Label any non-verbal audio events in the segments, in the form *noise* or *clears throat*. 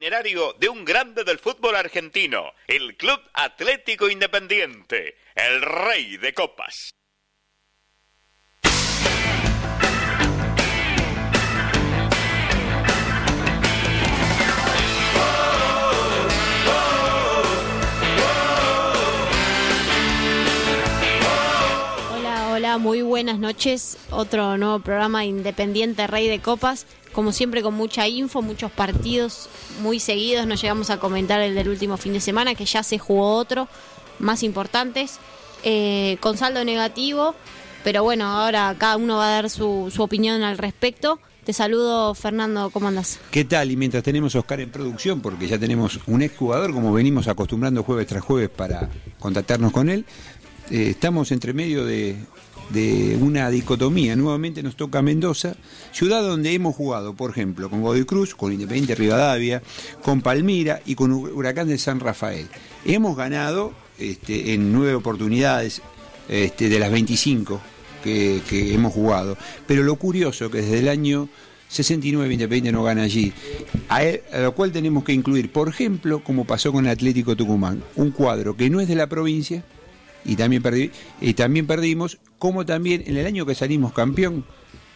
Itinerario de un grande del fútbol argentino, el Club Atlético Independiente, el rey de copas. Hola, muy buenas noches. Otro nuevo programa Independiente Rey de Copas. Como siempre con mucha info, muchos partidos muy seguidos. No llegamos a comentar el del último fin de semana, que ya se jugó otro, más importantes, eh, con saldo negativo. Pero bueno, ahora cada uno va a dar su, opinión al respecto. Te saludo, Fernando, ¿cómo andas? ¿Qué tal? Y mientras tenemos a Oscar en producción, porque ya tenemos un exjugador, como venimos acostumbrando jueves tras jueves para contactarnos con él, eh, estamos entre medio de, de una dicotomía. Nuevamente nos toca Mendoza, ciudad donde hemos jugado, por ejemplo, con Godoy Cruz, con Independiente Rivadavia, con Palmira y con Huracán de San Rafael. Hemos ganado este, en nueve oportunidades este, de las 25 que, hemos jugado. Pero lo curioso que desde el año 69 Independiente no gana allí, a, a lo cual tenemos que incluir, por ejemplo, como pasó con Atlético Tucumán, un cuadro que no es de la provincia y también, perdi- y también perdimos, como también en el año que salimos campeón,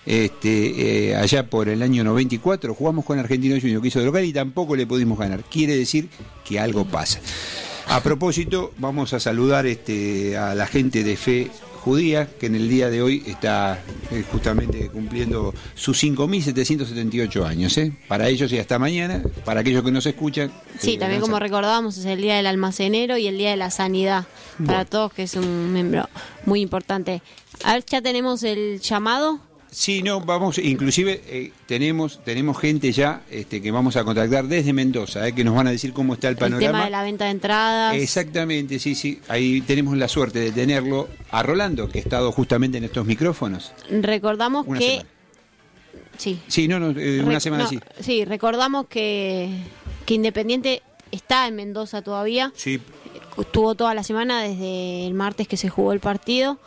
este, eh, allá por el año 94, jugamos con Argentino Junior que hizo de local y tampoco le pudimos ganar. Quiere decir que algo pasa. A propósito, vamos a saludar este, a la gente de Fe Judía, que en el día de hoy está eh, justamente cumpliendo sus 5.778 años. ¿eh? Para ellos y hasta mañana, para aquellos que nos escuchan. Sí, eh, también gran como recordábamos es el Día del Almacenero y el Día de la Sanidad para todos, que es un miembro muy importante. A ver, ya tenemos el llamado. Sí, no, vamos, inclusive eh, tenemos tenemos gente ya este, que vamos a contactar desde Mendoza, eh, que nos van a decir cómo está el El panorama. tema de la venta de entradas. Exactamente, sí, sí. Ahí tenemos la suerte de tenerlo a Rolando, que ha estado justamente en estos micrófonos. Recordamos Una que. semana. Sí. Sí, no, no, eh, una semana no, sí. Sí, recordamos que, que Independiente está en Mendoza todavía. Sí, Estuvo toda la semana desde el martes que se jugó el partido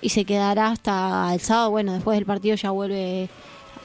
y se quedará hasta el sábado. Bueno, después del partido ya vuelve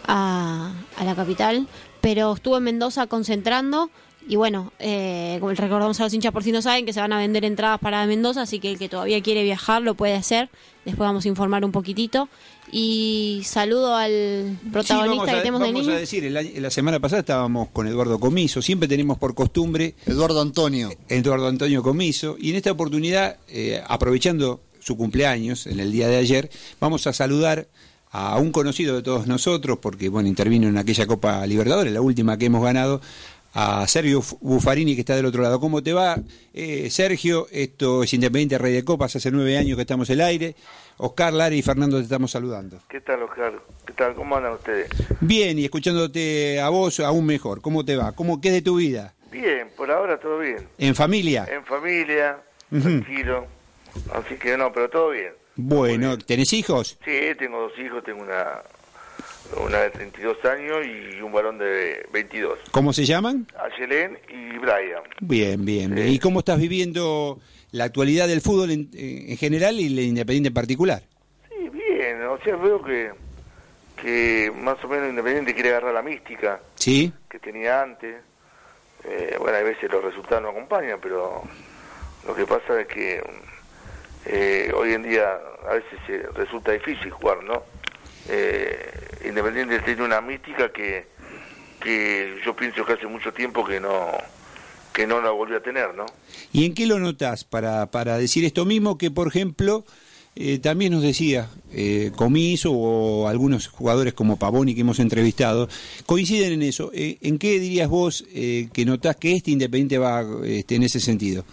a, a la capital. Pero estuvo en Mendoza concentrando. Y bueno, eh, como recordamos a los hinchas por si no saben que se van a vender entradas para Mendoza, así que el que todavía quiere viajar lo puede hacer. Después vamos a informar un poquitito. Y saludo al Sí, protagonista vamos, a, que tenemos de vamos niño. a decir, la semana pasada estábamos con Eduardo Comiso, siempre tenemos por costumbre Eduardo Antonio. Eduardo Antonio Comiso, y en esta oportunidad, eh, aprovechando su cumpleaños en el día de ayer, vamos a saludar a un conocido de todos nosotros, porque bueno, intervino en aquella Copa Libertadores, la última que hemos ganado, a Sergio Buffarini, que está del otro lado. ¿Cómo te va, eh, Sergio? Esto es Independiente Rey de Copas, hace nueve años que estamos en el aire. Oscar, Lara y Fernando te estamos saludando. ¿Qué tal, Oscar? ¿Qué tal? ¿Cómo andan ustedes? Bien, y escuchándote a vos aún mejor. ¿Cómo te va? ¿Cómo qué es de tu vida? Bien, por ahora todo bien. ¿En familia? En familia, tranquilo. Así que no, pero todo bien. Bueno, ¿tenés hijos? Sí, tengo dos hijos, tengo una, una de 32 años y un varón de 22. ¿Cómo se llaman? Ayelén y Brian. Bien, bien. Sí. ¿Y cómo estás viviendo la actualidad del fútbol en, en general y el Independiente en particular? Sí, bien. O sea, veo que, que más o menos Independiente quiere agarrar la mística ¿Sí? que tenía antes. Eh, bueno, a veces los resultados no acompañan, pero lo que pasa es que eh, hoy en día a veces eh, resulta difícil jugar, ¿no? Eh, Independiente tiene una mística que, que yo pienso que hace mucho tiempo que no que no la volvió a tener, ¿no? ¿Y en qué lo notas para, para decir esto mismo que, por ejemplo, eh, también nos decía eh, Comiso o algunos jugadores como Pavoni que hemos entrevistado, coinciden en eso? Eh, ¿En qué dirías vos eh, que notás que este Independiente va este, en ese sentido?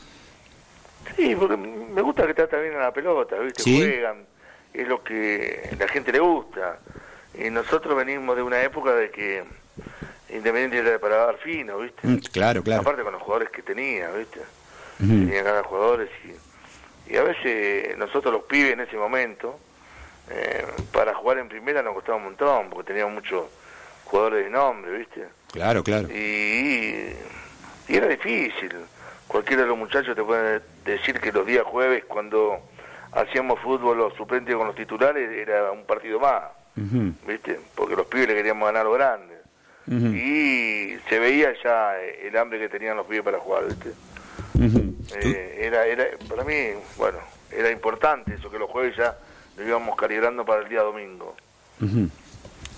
Sí, porque me gusta que trata bien a la pelota, ¿viste? Sí. Juegan, es lo que la gente le gusta. Y nosotros venimos de una época de que Independiente era para dar fino, ¿viste? Mm, claro, claro. Aparte con los jugadores que tenía, ¿viste? Tenía cada jugadores y, y a veces nosotros los pibes en ese momento, eh, para jugar en primera nos costaba un montón, porque teníamos muchos jugadores de nombre, ¿viste? Claro, claro. Y, y era difícil. Cualquiera de los muchachos te puede decir que los días jueves, cuando hacíamos fútbol los suplentes con los titulares, era un partido más, ¿viste? Porque los pibes le queríamos ganar a los grandes. Y se veía ya el hambre que tenían los pibes para jugar, ¿viste? Eh, era, era, para mí, bueno, era importante eso, que los jueves ya lo íbamos calibrando para el día domingo.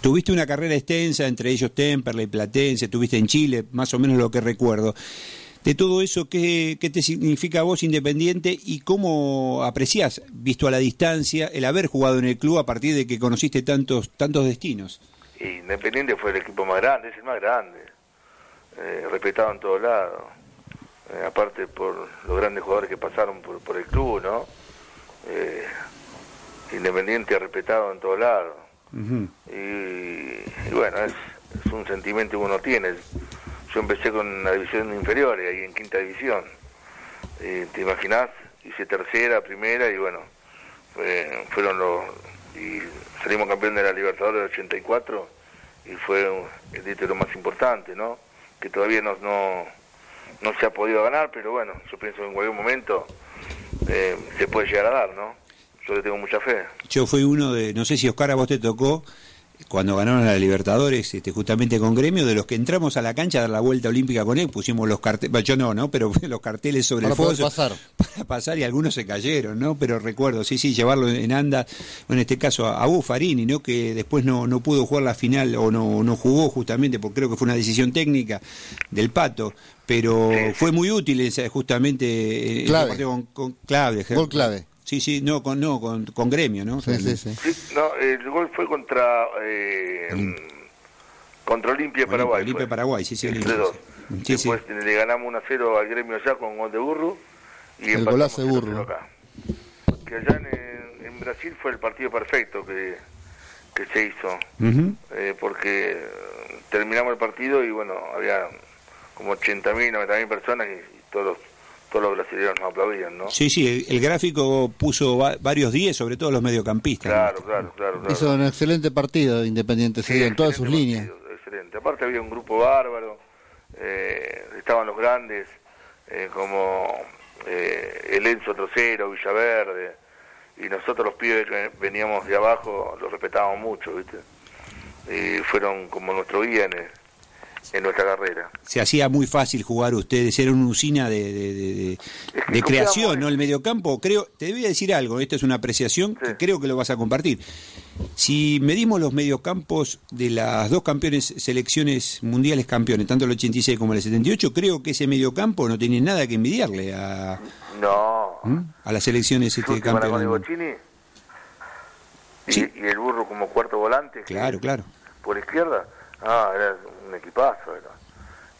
Tuviste una carrera extensa, entre ellos Temperley, Platense, tuviste en Chile, más o menos lo que recuerdo. De todo eso, ¿qué, qué te significa a vos Independiente y cómo apreciás, visto a la distancia, el haber jugado en el club a partir de que conociste tantos, tantos destinos? Independiente fue el equipo más grande, es el más grande, eh, respetado en todos lados. Eh, aparte por los grandes jugadores que pasaron por, por el club, ¿no? Eh, Independiente respetado en todos lados. Y, y bueno, es, es un sentimiento que uno tiene. Yo empecé con la división inferior, ahí en quinta división. Eh, ¿Te imaginás? Hice tercera, primera y bueno, fue- fueron los... Y salimos campeón de la Libertadores del 84 y fue el título más importante, ¿no? Que todavía no, no, no se ha podido ganar, pero bueno, yo pienso que en cualquier momento eh, se puede llegar a dar, ¿no? Yo le tengo mucha fe. Yo fui uno de, no sé si Oscar a vos te tocó, cuando ganaron a la Libertadores, este, justamente con Gremio, de los que entramos a la cancha a dar la vuelta olímpica con él, pusimos los carteles, yo no, ¿no? Pero *laughs* los carteles sobre Para el foso pasar. *laughs* para pasar y algunos se cayeron, ¿no? Pero recuerdo, sí, sí, llevarlo en anda, en este caso a, a Buffarini, ¿no? Que después no, no pudo jugar la final o no, no jugó justamente porque creo que fue una decisión técnica del Pato, pero fue muy útil esa, justamente eh, Clave. ese partido con, con clave. Gol clave. Sí, sí, no, con, no, con, con Gremio, ¿no? Sí, sí, sí. Sí, no, el gol fue contra eh, contra Olimpia Paraguay. Olimpia fue. Paraguay, sí, sí, Entre Olimpia, dos. sí. Sí, Después le ganamos 1 a 0 al gremio allá con gol de burro. Y El golazo de 0 a Burro. 0 acá. Que allá en, en Brasil fue el partido perfecto que, que se hizo. Eh, porque eh, terminamos el partido y bueno, había como 80.000, 90.000 personas y, y todos los, todos los brasileños nos aplaudían, ¿no? Sí, sí, el, el gráfico puso va- varios 10, sobre todo los mediocampistas. ¿no? Claro, claro, claro. claro. Hizo un excelente partido Independiente, sí, en todas sus líneas. excelente. Aparte había un grupo bárbaro, eh, estaban los grandes, eh, como eh, el Enzo Trocero, Villaverde, y nosotros los pibes que veníamos de abajo los respetábamos mucho, ¿viste? Y fueron como nuestro guía en, en nuestra carrera. Se hacía muy fácil jugar ustedes, era una usina de, de, creación, ¿no? El mediocampo, creo, te voy a decir algo, esta es una apreciación que creo que lo vas a compartir. Si medimos los mediocampos de las dos campeones, selecciones mundiales campeones, tanto el 86 como el 78, creo que ese mediocampo no tiene nada que envidiarle a, No, ¿m? a las selecciones este, campeones. Y, Sí. y el burro como cuarto volante. Claro, claro. Por izquierda, ah, era un equipazo, era,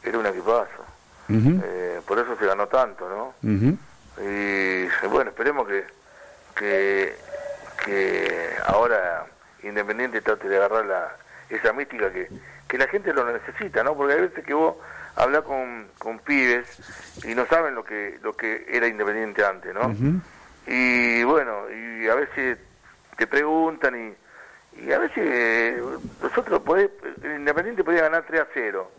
era un equipazo. Eh, por eso se ganó tanto, ¿no? Y bueno, esperemos que, que, que ahora Independiente trate de agarrar la, esa mística que, que la gente lo necesita, ¿no? Porque hay veces que vos hablas con, con pibes y no saben lo que, lo que era Independiente antes, ¿no? Y bueno, y a veces te preguntan y, y a veces nosotros podés, el Independiente podía ganar 3 a 0.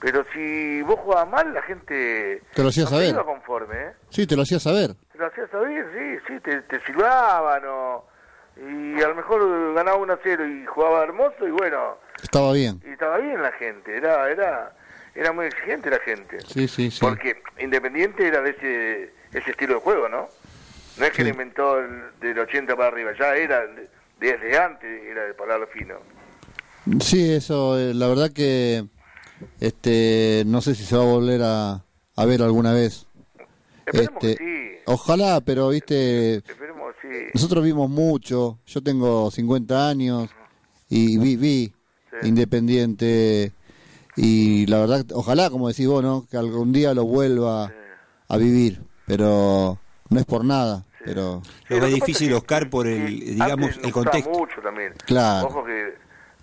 Pero si vos jugabas mal, la gente Te lo hacía no saber. iba conforme, ¿eh? Sí, te lo hacía saber. Te lo hacías saber, sí, sí, te, te silbaban o... Y a lo mejor ganaba 1 a 0 y jugaba hermoso y bueno, Estaba bien. y estaba bien la gente, era era era muy exigente la gente. Sí, sí, sí. Porque Independiente era de ese, ese estilo de juego, ¿no? No es que Sí. le inventó el- del 80 para arriba, ya era desde antes, era de parar fino. Sí, eso, eh, la verdad que este no sé si se va a volver a, a ver alguna vez. Esperemos Este, que sí, Ojalá, pero viste, esperemos sí. nosotros vimos mucho. Yo tengo 50 años y vi, vi Sí. Independiente y la verdad, ojalá, como decís vos, ¿no? Que algún día lo vuelva a vivir, pero no es por nada, pero Sí, difícil es que- Oscar por el, digamos, el contexto. mucho también. Claro. Ojo que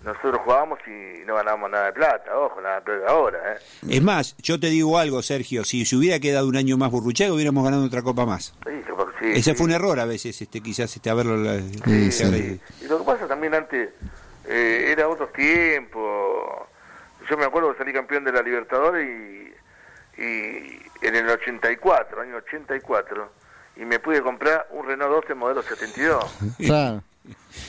nosotros jugábamos y no ganábamos nada de plata, ojo, nada de ahora, ¿eh? Es más, yo te digo algo, Sergio, si se hubiera quedado un año más Burruchaga, hubiéramos ganado otra copa más. Sí, sí, Ese sí. fue un error a veces, este, quizás este, haberlo... la- sí. Y lo que pasa también antes eh, era otros tiempos. Yo me acuerdo que salí campeón de la Libertadores y, y en el 84, año 84, y me pude comprar un Renault 12 modelo 72, *laughs* Claro,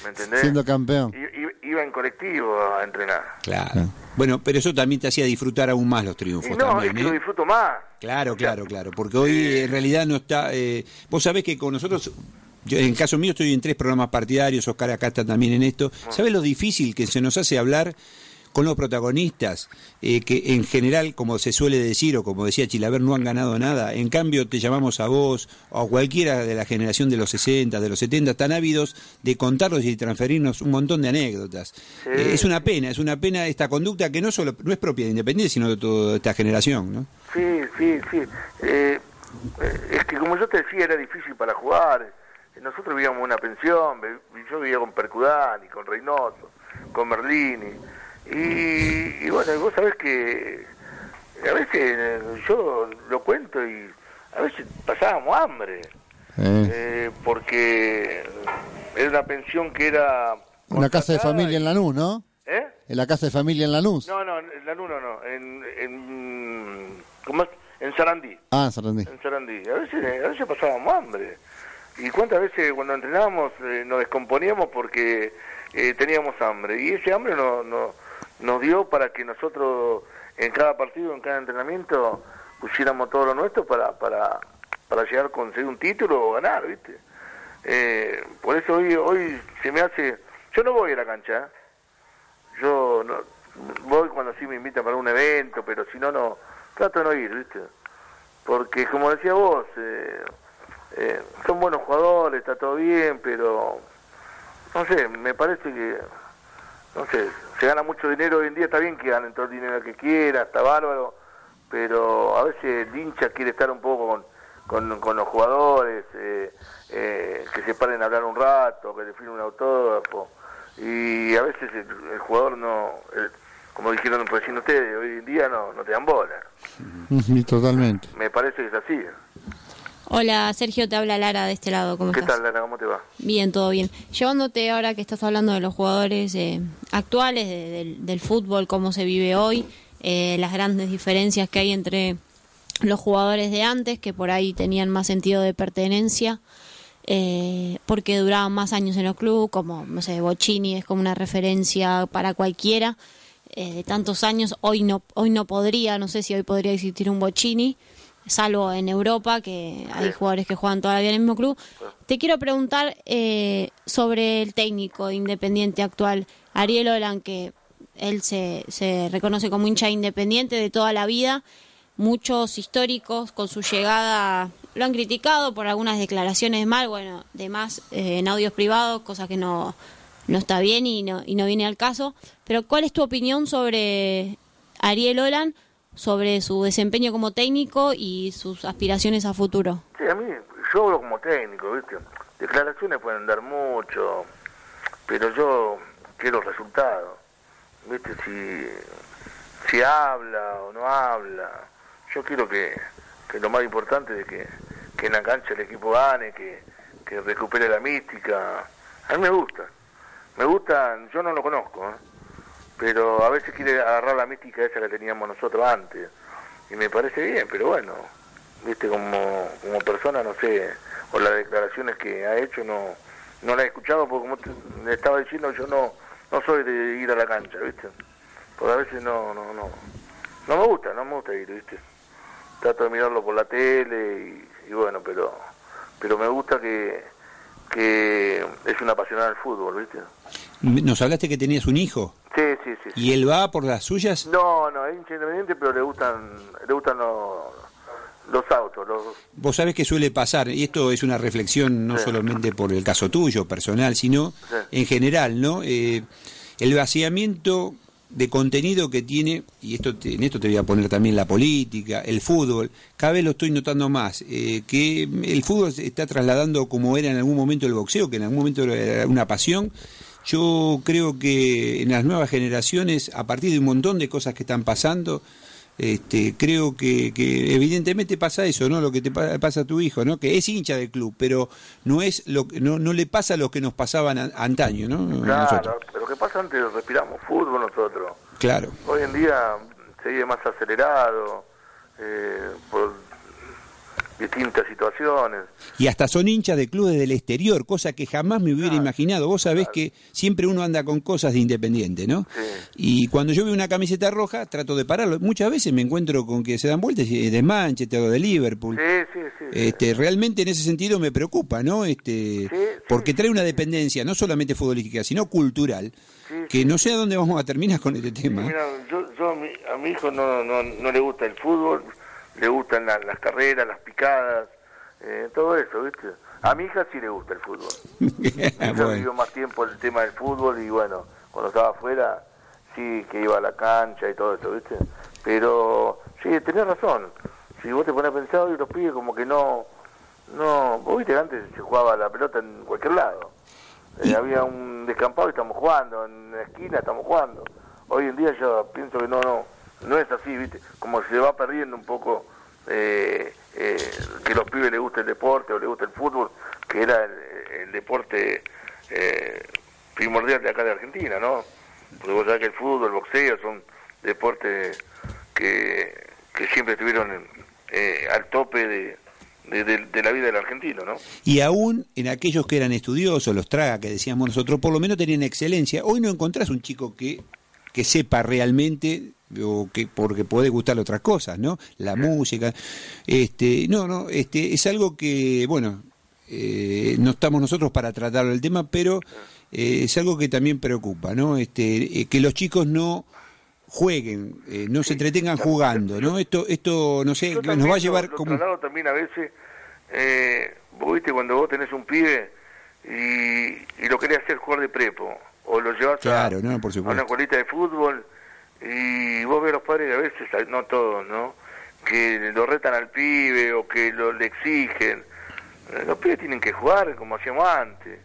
¿me entendés? siendo campeón. I- i- iba en colectivo a entrenar. Claro. Bueno, pero eso también te hacía disfrutar aún más los Y triunfos no, también, es que ¿eh? lo disfruto más. Claro, claro, claro, porque hoy en realidad no está... eh, vos sabés que con nosotros, yo en caso mío estoy en tres programas partidarios, Oscar acá está también en esto, ¿sabés lo difícil que se nos hace hablar con los protagonistas, eh, que en general, como se suele decir, o como decía Chilaver, no han ganado nada, en cambio te llamamos a vos, o a cualquiera de la generación de los 60, de los 70, tan ávidos de contarlos y transferirnos un montón de anécdotas. Sí. Eh, es una pena, es una pena esta conducta que no solo no es propia de Independiente, sino de toda esta generación, ¿no? Sí, sí, sí. Eh, eh, es que como yo te decía, era difícil para jugar. Nosotros vivíamos en una pensión, yo vivía con Percudani, con Reynoso, con Merlini. Y, y bueno, vos sabés que a veces yo lo cuento y a veces pasábamos hambre. Eh, eh, porque era una pensión que era... una casa de familia y- en Lanús, ¿no? ¿Eh? En la casa de familia en Lanús. No, no, en Lanús no, no, en, en, ¿cómo es? en Sarandí. Ah, Sarandí. En Sarandí. A veces, a veces pasábamos hambre. ¿Y cuántas veces cuando entrenábamos eh, nos descomponíamos porque eh, teníamos hambre? Y ese hambre no, no, nos dio para que nosotros en cada partido, en cada entrenamiento, pusiéramos todo lo nuestro para, para, para llegar a conseguir un título o ganar, ¿viste? Eh, por eso hoy, hoy se me hace... Yo no voy a la cancha, ¿eh? Yo no, voy cuando sí me invitan para un evento, pero si no, no, trato de no ir, ¿viste? Porque como decía vos, eh, eh, son buenos jugadores, está todo bien, pero no sé, me parece que, no sé, se gana mucho dinero hoy en día, está bien que ganen todo el dinero que quiera, está bárbaro, pero a veces el hincha quiere estar un poco con, con, con los jugadores, eh, eh, que se paren a hablar un rato, que le firmen un autógrafo, y a veces el, el jugador no, el- como dijeron recién ustedes, hoy en día no, no te dan bola. Ujú, Totalmente. Me parece que es así. Hola Sergio, te habla Lara de este lado, ¿cómo ¿Qué estás? tal, Lara? ¿Cómo te va? Bien, todo bien. Llevándote ahora que estás hablando de los jugadores eh, actuales, de- del, del fútbol, cómo se vive hoy, eh, las grandes diferencias que hay entre los jugadores de antes, que por ahí tenían más sentido de pertenencia, eh, porque duraban más años en los clubes, como, no sé, Bocini es como una referencia para cualquiera, eh, de tantos años, hoy no, hoy no podría, no sé si hoy podría existir un Bocini, salvo en Europa, que hay jugadores que juegan todavía en el mismo club. Te quiero preguntar eh, sobre el técnico de Independiente actual, Ariel Olan, que él se, se reconoce como hincha independiente de toda la vida. Muchos históricos con su llegada lo han criticado por algunas declaraciones mal, bueno, de más eh, en audios privados, cosa que no, no está bien y no, y no viene al caso. Pero ¿cuál es tu opinión sobre Ariel Olan, sobre su desempeño como técnico y sus aspiraciones a futuro? Sí, a mí, yo hablo como técnico, ¿viste? Declaraciones pueden dar mucho, pero yo quiero resultados, ¿viste? Si, si habla o no habla, yo quiero que, que lo más importante es que, que en la cancha el equipo gane, que, que recupere la mística. A mí me gusta, me gusta, yo no lo conozco, ¿eh? Pero a veces quiere agarrar la mística esa que teníamos nosotros antes, y me parece bien, pero bueno, viste como, como persona no sé o las declaraciones que ha hecho no no la he escuchado porque como te, le estaba diciendo yo no no soy de ir a la cancha viste. Porque a veces no no no no me gusta no me gusta ir viste. Trato de mirarlo por la tele y, bueno pero pero me gusta que que es una apasionada del fútbol viste. Nos hablaste que tenías un hijo sí sí sí, y él va por las suyas. no no es independiente pero le gustan le gustan los los autos los Vos sabés que suele pasar, y esto es una reflexión no Sí. solamente por el caso tuyo, personal, sino Sí. en general, ¿no? Eh, el vaciamiento de contenido que tiene, y esto te- en esto te voy a poner también la política, el fútbol, cada vez lo estoy notando más, eh, que el fútbol se está trasladando como era en algún momento el boxeo, que en algún momento era una pasión, Yo creo que en las nuevas generaciones, a partir de un montón de cosas que están pasando, este, creo que, que evidentemente pasa eso, ¿no? Lo que te pa- pasa a tu hijo, ¿no? Que es hincha del club, pero no es lo que- no, no le pasa lo que nos pasaban a- antaño, ¿no? Claro, nosotros. pero lo que pasa antes respiramos fútbol nosotros. Claro. Hoy en día se vive más acelerado eh, por distintas situaciones. Y hasta son hinchas de clubes del exterior, cosa que jamás me hubiera imaginado. Vos sabés que siempre uno anda con cosas de independiente, ¿no? Sí. Y cuando yo veo una camiseta roja, trato de pararlo. Muchas veces me encuentro con que se dan vueltas y de Manchester o de Liverpool. Sí, sí, sí. Este, realmente en ese sentido me preocupa, ¿no? Este, Sí, porque trae una dependencia no solamente futbolística, sino cultural, que no sé a dónde vamos a terminar con este tema. Mira, yo, yo a, mi, a mi hijo no, no, no le gusta el fútbol, le gustan la- las carreras, las picadas, eh, todo eso, ¿viste? A mi hija sí le gusta el fútbol. *laughs* Hija Bueno. vivió más tiempo el tema del fútbol y bueno, cuando estaba afuera, sí que iba a la cancha y todo eso, ¿viste? Pero sí, tenés razón. Si vos te pones a pensar hoy los pibes como que no, no, vos viste antes se jugaba la pelota en cualquier lado. Eh, había un descampado y estamos jugando, en la esquina estamos jugando. Hoy en día yo pienso que no, no, no es así, ¿viste? Como se va perdiendo un poco eh, eh, que los pibes les guste el deporte o les guste el fútbol, que era el, deporte eh, primordial de acá de Argentina, ¿no? Porque vos sabés que el fútbol, el boxeo son deportes que, que siempre estuvieron eh, al tope de, de, de- de la vida del argentino, ¿no? Y aún en aquellos que eran estudiosos, los traga que decíamos nosotros, por lo menos tenían excelencia. Hoy no encontrás un chico que, que sepa realmente o que porque puede gustarle otras cosas, ¿no? La música, este, no, no, este, es algo que, bueno, eh, no estamos nosotros para tratar el tema, pero eh, es algo que también preocupa, ¿no? Este, eh, que los chicos no jueguen, eh, no se entretengan jugando, ¿no? Esto, esto, no sé, nos va a llevar lo como traslado también a veces, eh, vos viste cuando vos tenés un pibe y, y lo querés hacer jugar de prepo, o lo llevas a- Claro, no, por a, una escuelita de fútbol y vos ves a los padres a veces, no todos, ¿no? Que lo retan al pibe o que lo, le exigen. Eh, Los pibes tienen que jugar como hacíamos antes.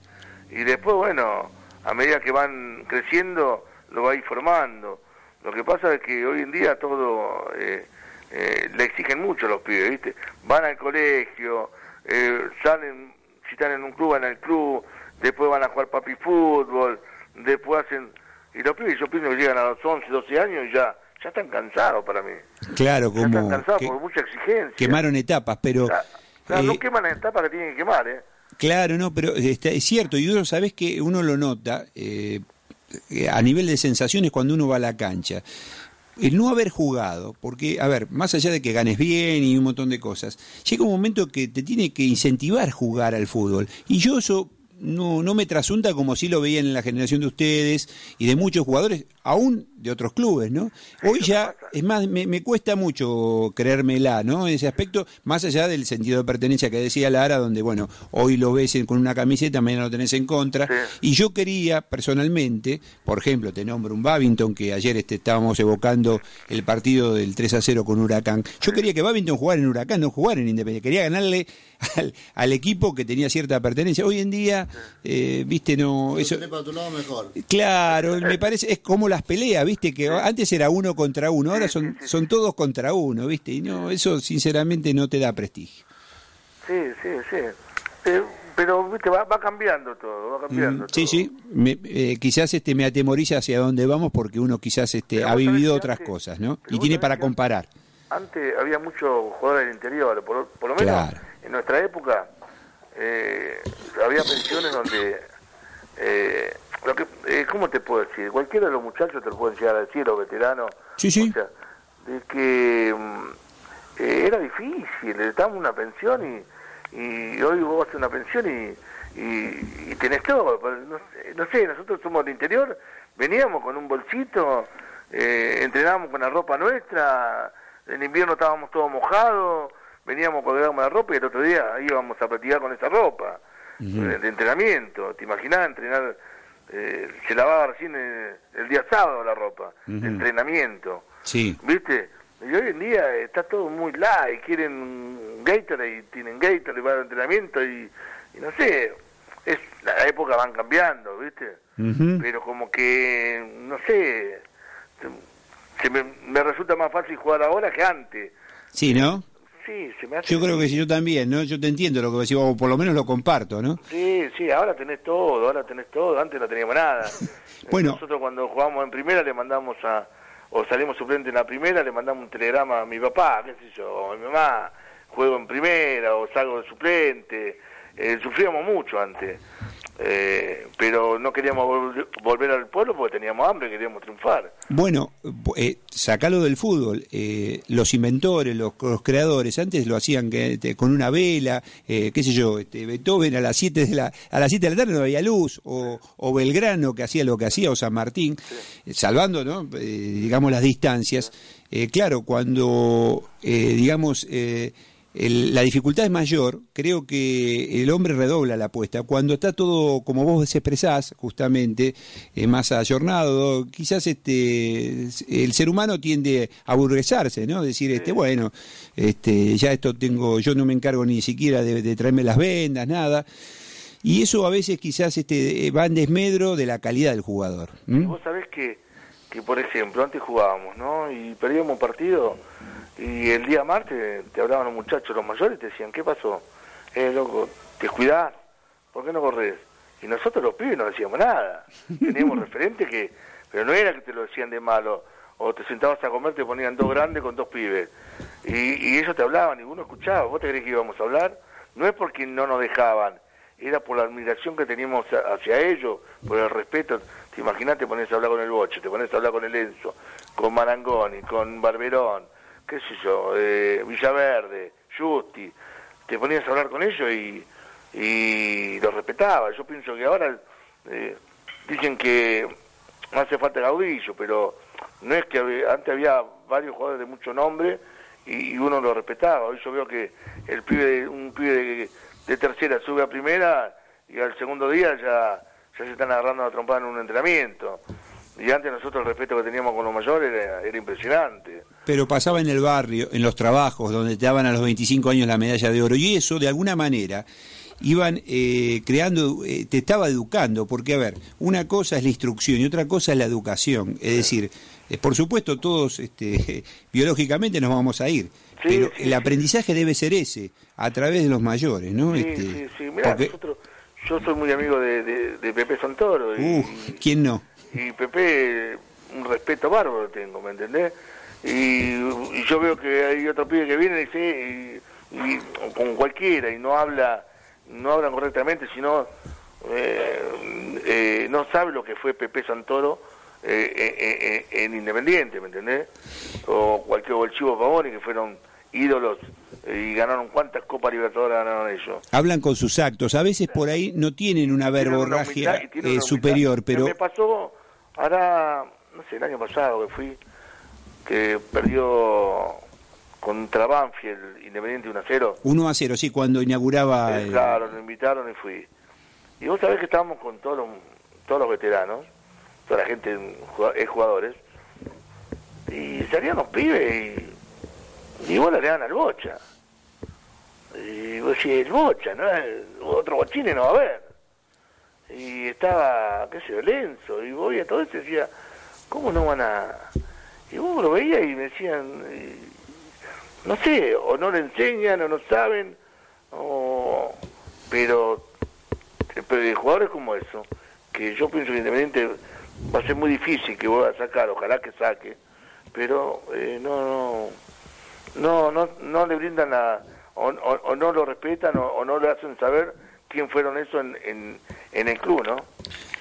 Y después, bueno, a medida que van creciendo, lo va a formando. Lo que pasa es que hoy en día todo eh, eh, le exigen mucho a los pibes, ¿viste? Van al colegio, eh, salen, si están en un club, van al club, después van a jugar papi fútbol, después hacen... Y los pibes yo pienso que llegan a los 11, 12 años y ya, ya están cansados para mí. Claro, Ya están como cansados que por mucha exigencia. quemaron etapas, pero O sea, o sea, no eh, queman las etapas que tienen que quemar, ¿eh? claro, no, pero está- es cierto, y uno sabes que uno lo nota eh, eh, a nivel de sensaciones cuando uno va a la cancha. El no haber jugado, porque, a ver, más allá de que ganes bien y un montón de cosas, llega un momento que te tiene que incentivar jugar al fútbol. Y yo eso no, no me trasunta como si lo veían en la generación de ustedes y de muchos jugadores, aún de otros clubes, ¿no? Hoy ya, es más, me, me cuesta mucho creérmela, ¿no? En ese aspecto, más allá del sentido de pertenencia que decía Lara, donde, bueno, hoy lo ves con una camiseta, mañana lo tenés en contra. Sí. Y yo quería, personalmente, por ejemplo, te nombro un Babington, que ayer este, estábamos evocando el partido del 3 a 0 con Huracán. Yo quería que Babington jugara en Huracán, no jugara en Independiente. Quería ganarle al, al equipo que tenía cierta pertenencia. Hoy en día, eh, viste, no... Eso, para tu lado mejor. Claro, me parece, es como las peleas, viste, que antes era uno contra uno, ahora son, son todos contra uno, viste, y no, eso sinceramente no te da prestigio. Sí, sí, sí. Eh, pero, viste, va, va cambiando todo, va cambiando Mm, sí, todo. sí, me- eh, quizás este me atemoriza hacia dónde vamos porque uno quizás este Pero ha vivido otras antes- cosas, ¿no? pero Y tiene para comparar. Antes había muchos jugadores del interior, por, por lo menos Claro. en nuestra época eh, había pensiones donde, eh, lo que, eh, ¿cómo te puedo decir? Cualquiera de los muchachos te lo pueden llegar a decir, los veteranos, Sí, sí. o sea, de que mm, eh, era difícil, le daban una pensión y, y hoy vos haces una pensión y, y, y tenés todo. No, sé- no sé, nosotros somos del interior, veníamos con un bolsito, eh, entrenábamos con la ropa nuestra, en invierno estábamos todos mojados, veníamos colgábamos la ropa y el otro día íbamos a practicar con esa ropa eh, de entrenamiento. ¿Te imaginás entrenar? Eh, se lavaba recién el, el día sábado la ropa, de entrenamiento. Sí. ¿Viste? Y hoy en día está todo muy light, quieren Gatorade, tienen Gatorade para el entrenamiento y, y no sé, es la época van cambiando, ¿viste? Pero como que, no sé, se me, me resulta más fácil jugar ahora que antes. Sí, ¿no? Sí, se me hace... Yo creo que sí, yo también, ¿no? Yo te entiendo lo que decís, o por lo menos lo comparto, ¿no? Sí, sí, ahora tenés todo, ahora tenés todo, antes no teníamos nada. *laughs* Bueno. Nosotros cuando jugábamos en primera le mandamos a, o salimos suplente en la primera, le mandamos un telegrama a mi papá, qué sé yo, a mi mamá, juego en primera o salgo de suplente. Eh, sufríamos mucho antes, eh, pero no queríamos vol- volver al pueblo porque teníamos hambre, queríamos triunfar. Bueno, eh, sacalo del fútbol. eh, los inventores, los, los creadores, antes lo hacían que, este, con una vela, eh, qué sé yo, este, Beethoven a las 7 de la a las 7 de la tarde no había luz, o, o Belgrano que hacía lo que hacía, o San Martín, eh, salvando, ¿no? Digamos, las distancias. Claro, cuando, eh, digamos, eh, el- la dificultad es mayor, creo que el hombre redobla la apuesta. Cuando está todo, como vos expresás, justamente, eh, más ayornado, quizás este el ser humano tiende a burguesarse, ¿no? Decir, este, bueno, este, ya esto tengo, yo no me encargo ni siquiera de, de traerme las vendas, nada. Y eso a veces quizás este, va en desmedro de la calidad del jugador. Vos sabés que, que, por ejemplo, antes jugábamos, ¿no? Y perdíamos un partido y el día martes te hablaban los muchachos, los mayores, y te decían, ¿qué pasó? Eh, loco, ¿te cuidás? ¿Por qué no corres? Y nosotros los pibes no decíamos nada. *laughs* Teníamos referente que, pero no era que te lo decían de malo, o te sentabas a comer, te ponían dos grandes con dos pibes. Y, y ellos te hablaban y uno escuchaba. ¿Vos te crees que íbamos a hablar? No es porque no nos dejaban, era por la admiración que teníamos hacia ellos, por el respeto. Te imaginás, te pones a hablar con el Boche, te pones a hablar con el Enzo, con Marangoni, con Barberón, qué sé yo, eh, Villaverde, Justi. Te ponías a hablar con ellos y, los respetaba. Yo pienso que ahora eh, dicen que no hace falta Gaudillo, pero no es que antes había varios jugadores de mucho nombre y, uno lo respetaba. Hoy yo veo que el pibe, un pibe de, de tercera sube a primera y al segundo día ya, ya se están agarrando la trompada en un entrenamiento. Y antes nosotros el respeto que teníamos con los mayores era, era impresionante. Pero pasaba en el barrio, en los trabajos, donde te daban a los 25 años la medalla de oro. Y eso, de alguna manera, iban eh, creando, eh, te estaba educando. Porque, a ver, una cosa es la instrucción y otra cosa es la educación. Es decir, eh, por supuesto, todos este, *laughs* biológicamente nos vamos a ir. Sí, pero sí, el sí. aprendizaje debe ser ese, a través de los mayores, ¿no? Sí, Este, sí, sí. Mirá, porque- nosotros, yo soy muy amigo de, de, de Pepe Santoro. Y, uh, ¿quién no? y Pepe, un respeto bárbaro tengo, ¿me entendés? Y, y yo veo que hay otro pibe que viene y dice, y, y con cualquiera, y no habla, no hablan correctamente, sino eh, eh, no sabe lo que fue Pepe Santoro eh, eh, eh, en Independiente, ¿me entendés? O cualquier o el Chivo que fueron ídolos y ganaron cuántas Copas Libertadores ganaron ellos. Hablan con sus actos. A veces por ahí no tienen una Tienen una verborragia humildad y tienen una humildad. superior, pero Me pasó, ahora, no sé, el año pasado que fui, que perdió contra Banfield, Independiente 1 a 0. 1 a 0, sí, cuando inauguraba... Eh, el- claro, nos invitaron y fui. Y vos sabés que estábamos con todos los, todos los veteranos, toda la gente, es jugadores, y salían los pibes y, y vos le daban al bocha. Y vos decís, el bocha, ¿no? Otro bochine no va a haber. Y estaba, qué sé yo, Lenzo, y vos veías todo eso y decía, ¿cómo no van a...? Y vos lo veías y me decían, no sé, o no le enseñan, o no saben, o... pero, pero de jugadores como eso, que yo pienso que Independiente va a ser muy difícil que vuelva a sacar, ojalá que saque, pero eh, no, no, no, no, no le brindan la, o, o- o no lo respetan, o, o no le hacen saber quién fueron eso en, en, en el club, ¿no?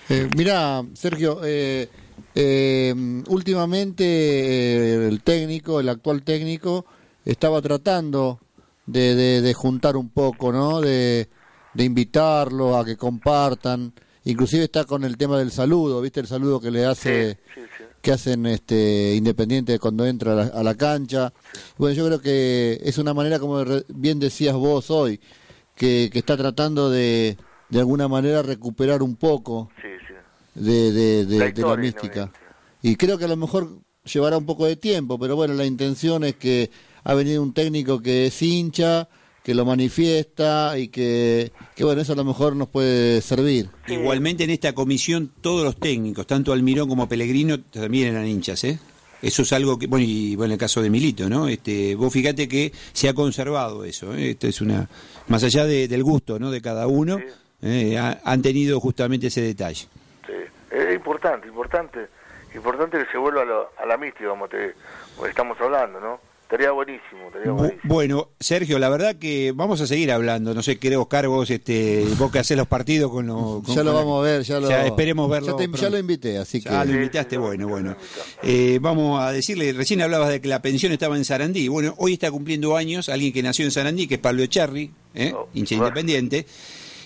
Eh, mira, Sergio, eh, eh, últimamente eh, el técnico, el actual técnico, estaba tratando de, de- de juntar un poco, ¿no? De, de invitarlo a que compartan. Inclusive está con el tema del saludo, ¿viste? El saludo que le hace, sí, sí. que hacen este Independiente cuando entra a la, a la cancha. Bueno, yo creo que es una manera, como bien decías vos hoy, que, que está tratando de, de alguna manera recuperar un poco Sí, sí. De, de, de- La de la historia, mística. Y creo que a lo mejor llevará un poco de tiempo, pero bueno, la intención es que ha venido un técnico que es hincha, que lo manifiesta y que, que, bueno, eso a lo mejor nos puede servir. Igualmente en esta comisión todos los técnicos, tanto Almirón como Pellegrino, también eran hinchas, ¿eh? Eso es algo que, bueno, y bueno, en el caso de Milito, ¿no? Este, vos fíjate que se ha conservado eso, ¿eh? Esto es una, más allá de, del gusto, ¿no? De cada uno, ¿eh? han tenido justamente ese detalle. Es importante, importante, importante que se vuelva a, lo, a la mística, como te como estamos hablando, ¿no? Estaría buenísimo, estaría buenísimo. Bueno, Sergio, la verdad que vamos a seguir hablando. No sé, creo, Oscar, vos, este, vos que hacés los partidos con los... ya lo vamos a ver, ya lo... esperemos verlo. Ya, ya, lo invité, así que... Ah, lo invitaste, bueno, bueno. Eh, vamos a decirle, recién hablabas de que la pensión estaba en Sarandí. Bueno, hoy está cumpliendo años alguien que nació en Sarandí, que es Pablo Echarri, ¿eh? Oh, hincha independiente.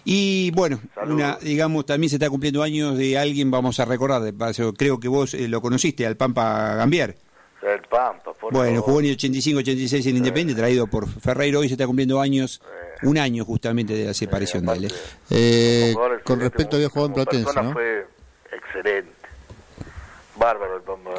Y bueno, una, digamos, también se está cumpliendo años de alguien, vamos a recordar, creo que vos eh, lo conociste, al Pampa Gambier. El Pampa, Bueno, jugó en el 85-86 en Independiente, traído por Ferreiro. Hoy se está cumpliendo años, un año justamente de la separación de él. ¿eh? Eh, con respecto a había jugado en Platense, ¿no? fue excelente. Bárbaro el Pampa.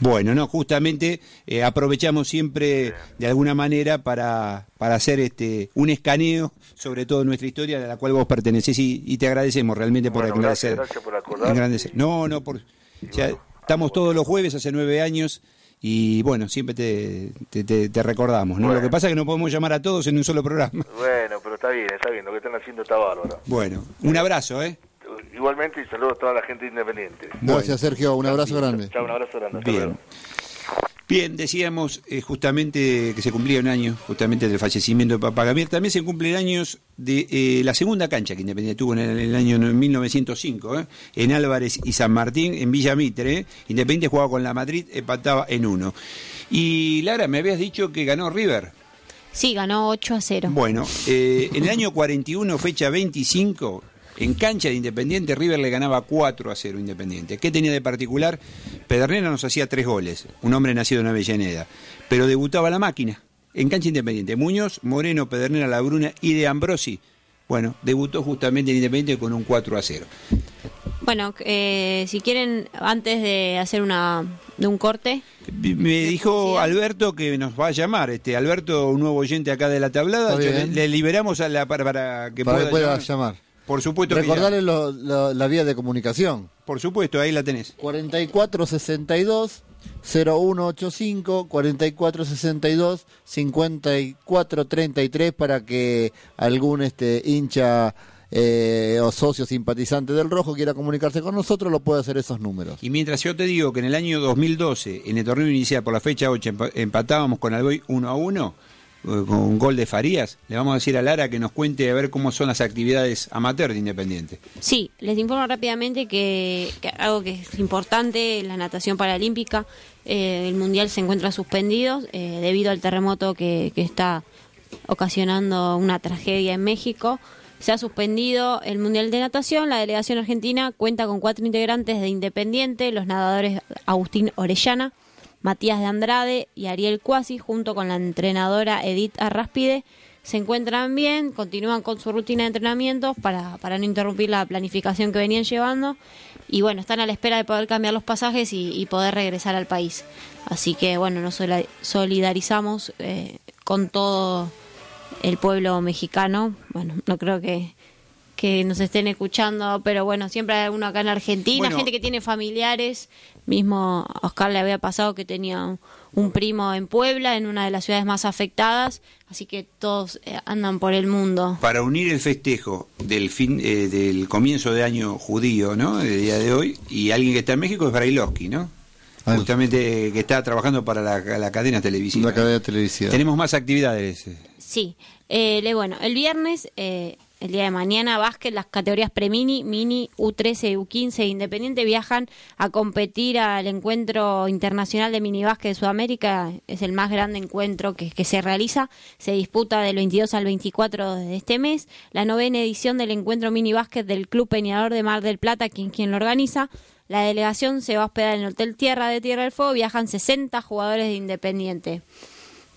Bueno, no, justamente eh, aprovechamos siempre de alguna manera para, para hacer este un escaneo sobre todo nuestra historia de la cual vos perteneces y, te agradecemos realmente por bueno, gracias, gracias por No, no, por, Estamos todos los jueves hace nueve años y bueno, siempre te, te, recordamos, ¿no? Lo que pasa es que no podemos llamar a todos en un solo programa. Bueno, pero está bien, está bien, lo que están haciendo está bárbaro. Bueno, un abrazo, ¿eh? Igualmente y saludos a toda la gente independiente. Gracias, Sergio, un abrazo grande. Chao, un abrazo grande. Bien. Bien, decíamos eh, justamente que se cumplía un año justamente del fallecimiento de Papá Gabriel. También se cumplen años de eh, la segunda cancha que Independiente tuvo en el, año 1905, eh, en Álvarez y San Martín, en Villa Mitre. Independiente jugaba con la Madrid, empataba en uno. Y Lara, me habías dicho que ganó River. Sí, ganó 8 a 0. Bueno, en el año 41, fecha 25, en cancha de Independiente, River le ganaba 4 a 0 Independiente. ¿Qué tenía de particular? Pedernera nos hacía tres goles, un hombre nacido en Avellaneda, pero debutaba la máquina en cancha Independiente. Muñoz, Moreno, Pedernera, Labruna y de Ambrosi. Bueno, debutó justamente en Independiente con un 4 a 0. Bueno, eh, si quieren, antes de hacer una de un corte. Me dijo Alberto que nos va a llamar. Este Alberto, un nuevo oyente acá de la tablada. Le, liberamos a la, para, que pueda, llamar. Por supuesto. Recordarle la vía de comunicación. Por supuesto, ahí la tenés. 4462 0185 4462 5433 para que algún este hincha eh, o socio simpatizante del Rojo quiera comunicarse con nosotros, lo puede hacer esos números. Y mientras yo te digo que en el año 2012, en el torneo inicial por la fecha 8, empatábamos con Alboy 1 a 1, eh, con un gol de Farías, le vamos a decir a Lara que nos cuente a ver cómo son las actividades amateur de Independiente. Sí, les informo rápidamente que, algo que es importante, la natación paralímpica, eh, el Mundial se encuentra suspendido eh, debido al terremoto que, que está ocasionando una tragedia en México. Se ha suspendido el Mundial de Natación. La delegación argentina cuenta con cuatro integrantes de Independiente, los nadadores Agustín Orellana, Matías de Andrade y Ariel Cuasi, junto con la entrenadora Edith Arraspide, se encuentran bien, continúan con su rutina de entrenamientos para, para no interrumpir la planificación que venían llevando y bueno, están a la espera de poder cambiar los pasajes y, poder regresar al país. Así que bueno, nos solidarizamos eh, con todo el pueblo mexicano. Bueno, no creo que, que nos estén escuchando, pero bueno, siempre hay uno acá en Argentina, gente que tiene familiares Mismo a Oscar le había pasado que tenía un primo en Puebla, en una de las ciudades más afectadas, así que todos eh, andan por el mundo. Para unir el festejo del fin eh, del comienzo de año judío, ¿no? El día de hoy, y alguien que está en México es Brailovsky, ¿no? Ah. Justamente que está trabajando para la, cadena televisiva. La cadena televisiva. Tenemos más actividades. Sí. Eh, bueno, el viernes el día de mañana, básquet, las categorías pre-mini, mini, U13, U15 e Independiente viajan a competir al encuentro internacional de mini básquet de Sudamérica. Es el más grande encuentro que, se realiza. Se disputa del 22 al 24 de este mes. La novena edición del encuentro mini básquet del Club Peñador de Mar del Plata, quien, quien lo organiza. La delegación se va a hospedar en el Hotel Tierra de Tierra del Fuego. Viajan 60 jugadores de Independiente.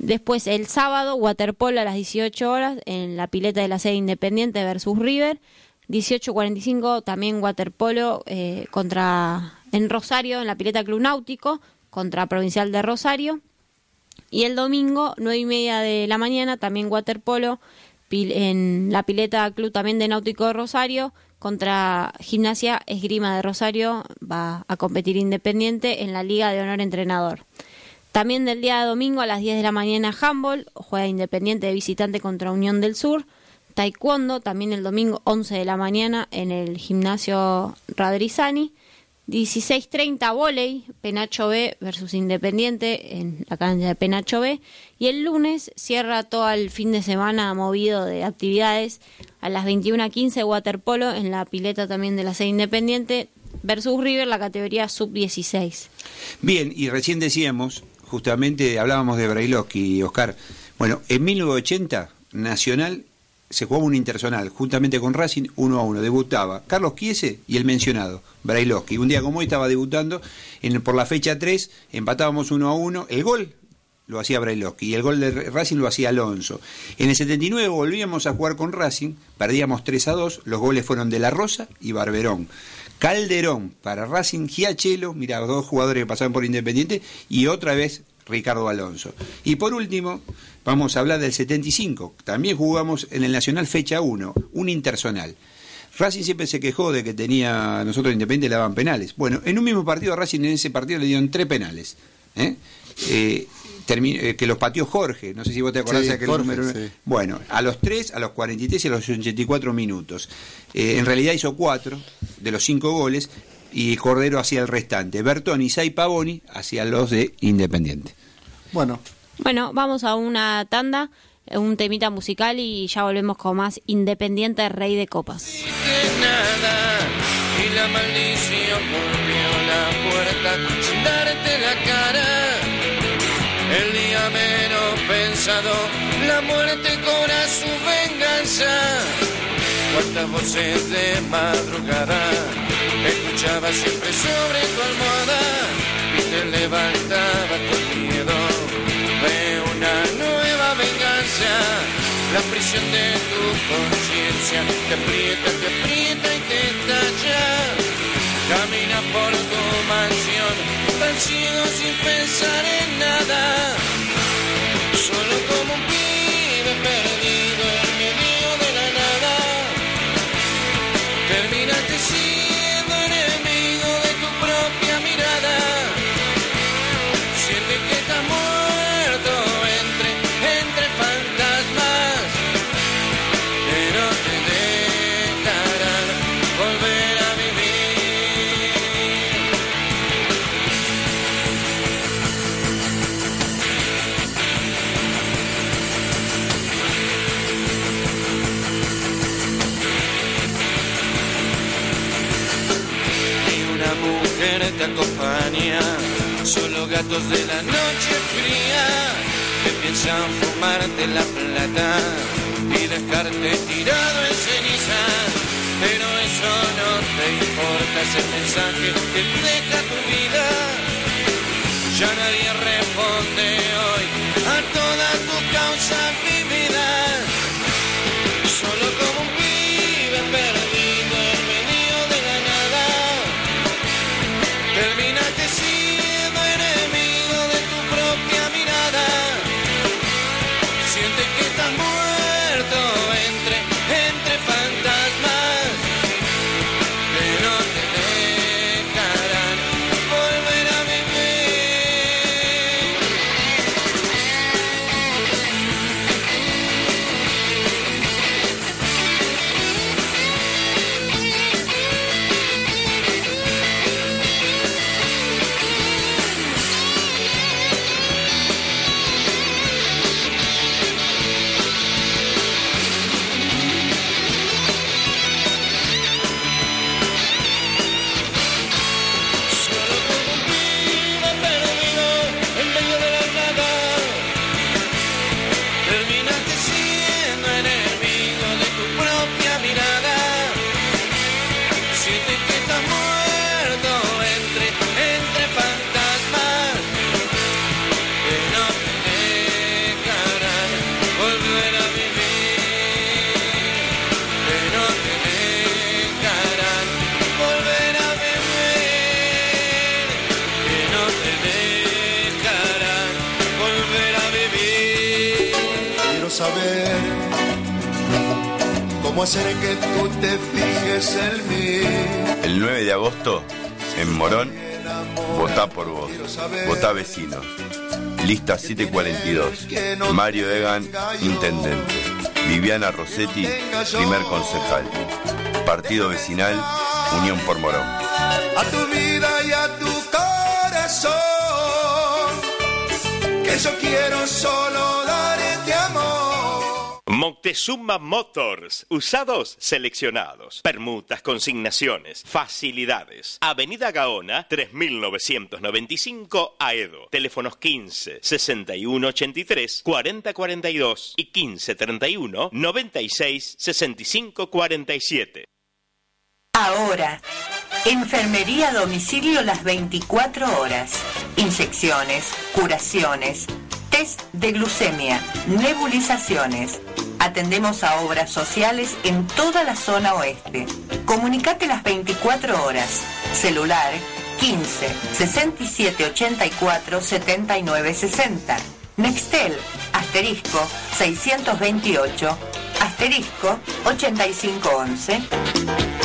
Después el sábado, waterpolo a las 18 horas en la pileta de la sede Independiente versus River. 18.45 también waterpolo eh, contra en Rosario, en la pileta Club Náutico, contra Provincial de Rosario. Y el domingo, nueve y media de la mañana, también waterpolo en la pileta club también de Náutico de Rosario contra Gimnasia Esgrima de Rosario va a competir Independiente en la Liga de Honor Entrenador. También del día de domingo a las 10 de la mañana handball, juega Independiente de visitante contra Unión del Sur. Taekwondo, también el domingo 11 de la mañana en el gimnasio Radrizani. 16.30 volei, Penacho B versus Independiente en la cancha de Penacho B. Y el lunes cierra todo el fin de semana movido de actividades a las 21.15 waterpolo en la pileta también de la sede Independiente versus River, la categoría sub-16. Bien, y recién decíamos, justamente hablábamos de Brailovsky, Oscar. Bueno, en 1980 Nacional se jugaba un interzonal, juntamente con Racing, uno a uno. Debutaba Carlos Chiese y el mencionado, Brailovsky. Un día como hoy estaba debutando, en, por la fecha 3, empatábamos uno a uno. El gol lo hacía Brailovsky y el gol de Racing lo hacía Alonso. En el 79 volvíamos a jugar con Racing, perdíamos 3 a 2, los goles fueron de La Rosa y Barberón. Calderón para Racing, Giachelo, mira, dos jugadores que pasaban por Independiente, y otra vez Ricardo Alonso. Y por último, vamos a hablar del 75. También jugamos en el Nacional fecha 1, un intersonal. Racing siempre se quejó de que tenía, nosotros Independiente le daban penales. Bueno, en un mismo partido a Racing en ese partido le dieron tres penales. ¿eh? Eh, eh, que los pateó Jorge, no sé si vos te acordás de aquel número. Bueno, a los 3, a los 43 y a los 84 minutos. en realidad hizo cuatro de los cinco goles y Cordero hacía el restante. Bertoni y Pavoni hacían los de Independiente. Bueno. Bueno, vamos a una tanda, un temita musical y ya volvemos con más Independiente Rey de Copas. y la maldición volvió la puerta sin darte la cara. La muerte cobra su venganza. Cuántas voces de madrugada escuchaba siempre sobre tu almohada y te levantaba con miedo una nueva venganza. La prisión de tu conciencia te aprieta, te aprieta y te talla. Camina por tu mansión, tan sin pensar en nada. Solo como un pibe perdido fumarte la plata y dejarte tirado en ceniza. Pero eso no te importa, ese mensaje que deja tu vida. Ya nadie responde hoy a toda tu causa cómo hacer que tú te fijes en mí. El 9 de agosto, en Morón, votá por vos. Votá vecinos. Lista 742. Mario Egan, intendente. Viviana Rossetti, primer concejal. Partido vecinal, Unión por Morón. A tu vida y a tu corazón, que yo quiero solo. Moctezuma Motors. Usados seleccionados. Permutas, consignaciones, facilidades. Avenida Gaona, 3995 Aedo. Teléfonos 15 61 83 40 42 y 15 31 96 65 47. Ahora, enfermería a domicilio las 24 horas. Inyecciones, curaciones, de glucemia, nebulizaciones. Atendemos a obras sociales en toda la zona oeste. Comunicate las 24 horas. Celular 15 67 84 79 60. Nextel, asterisco 628, asterisco 8511.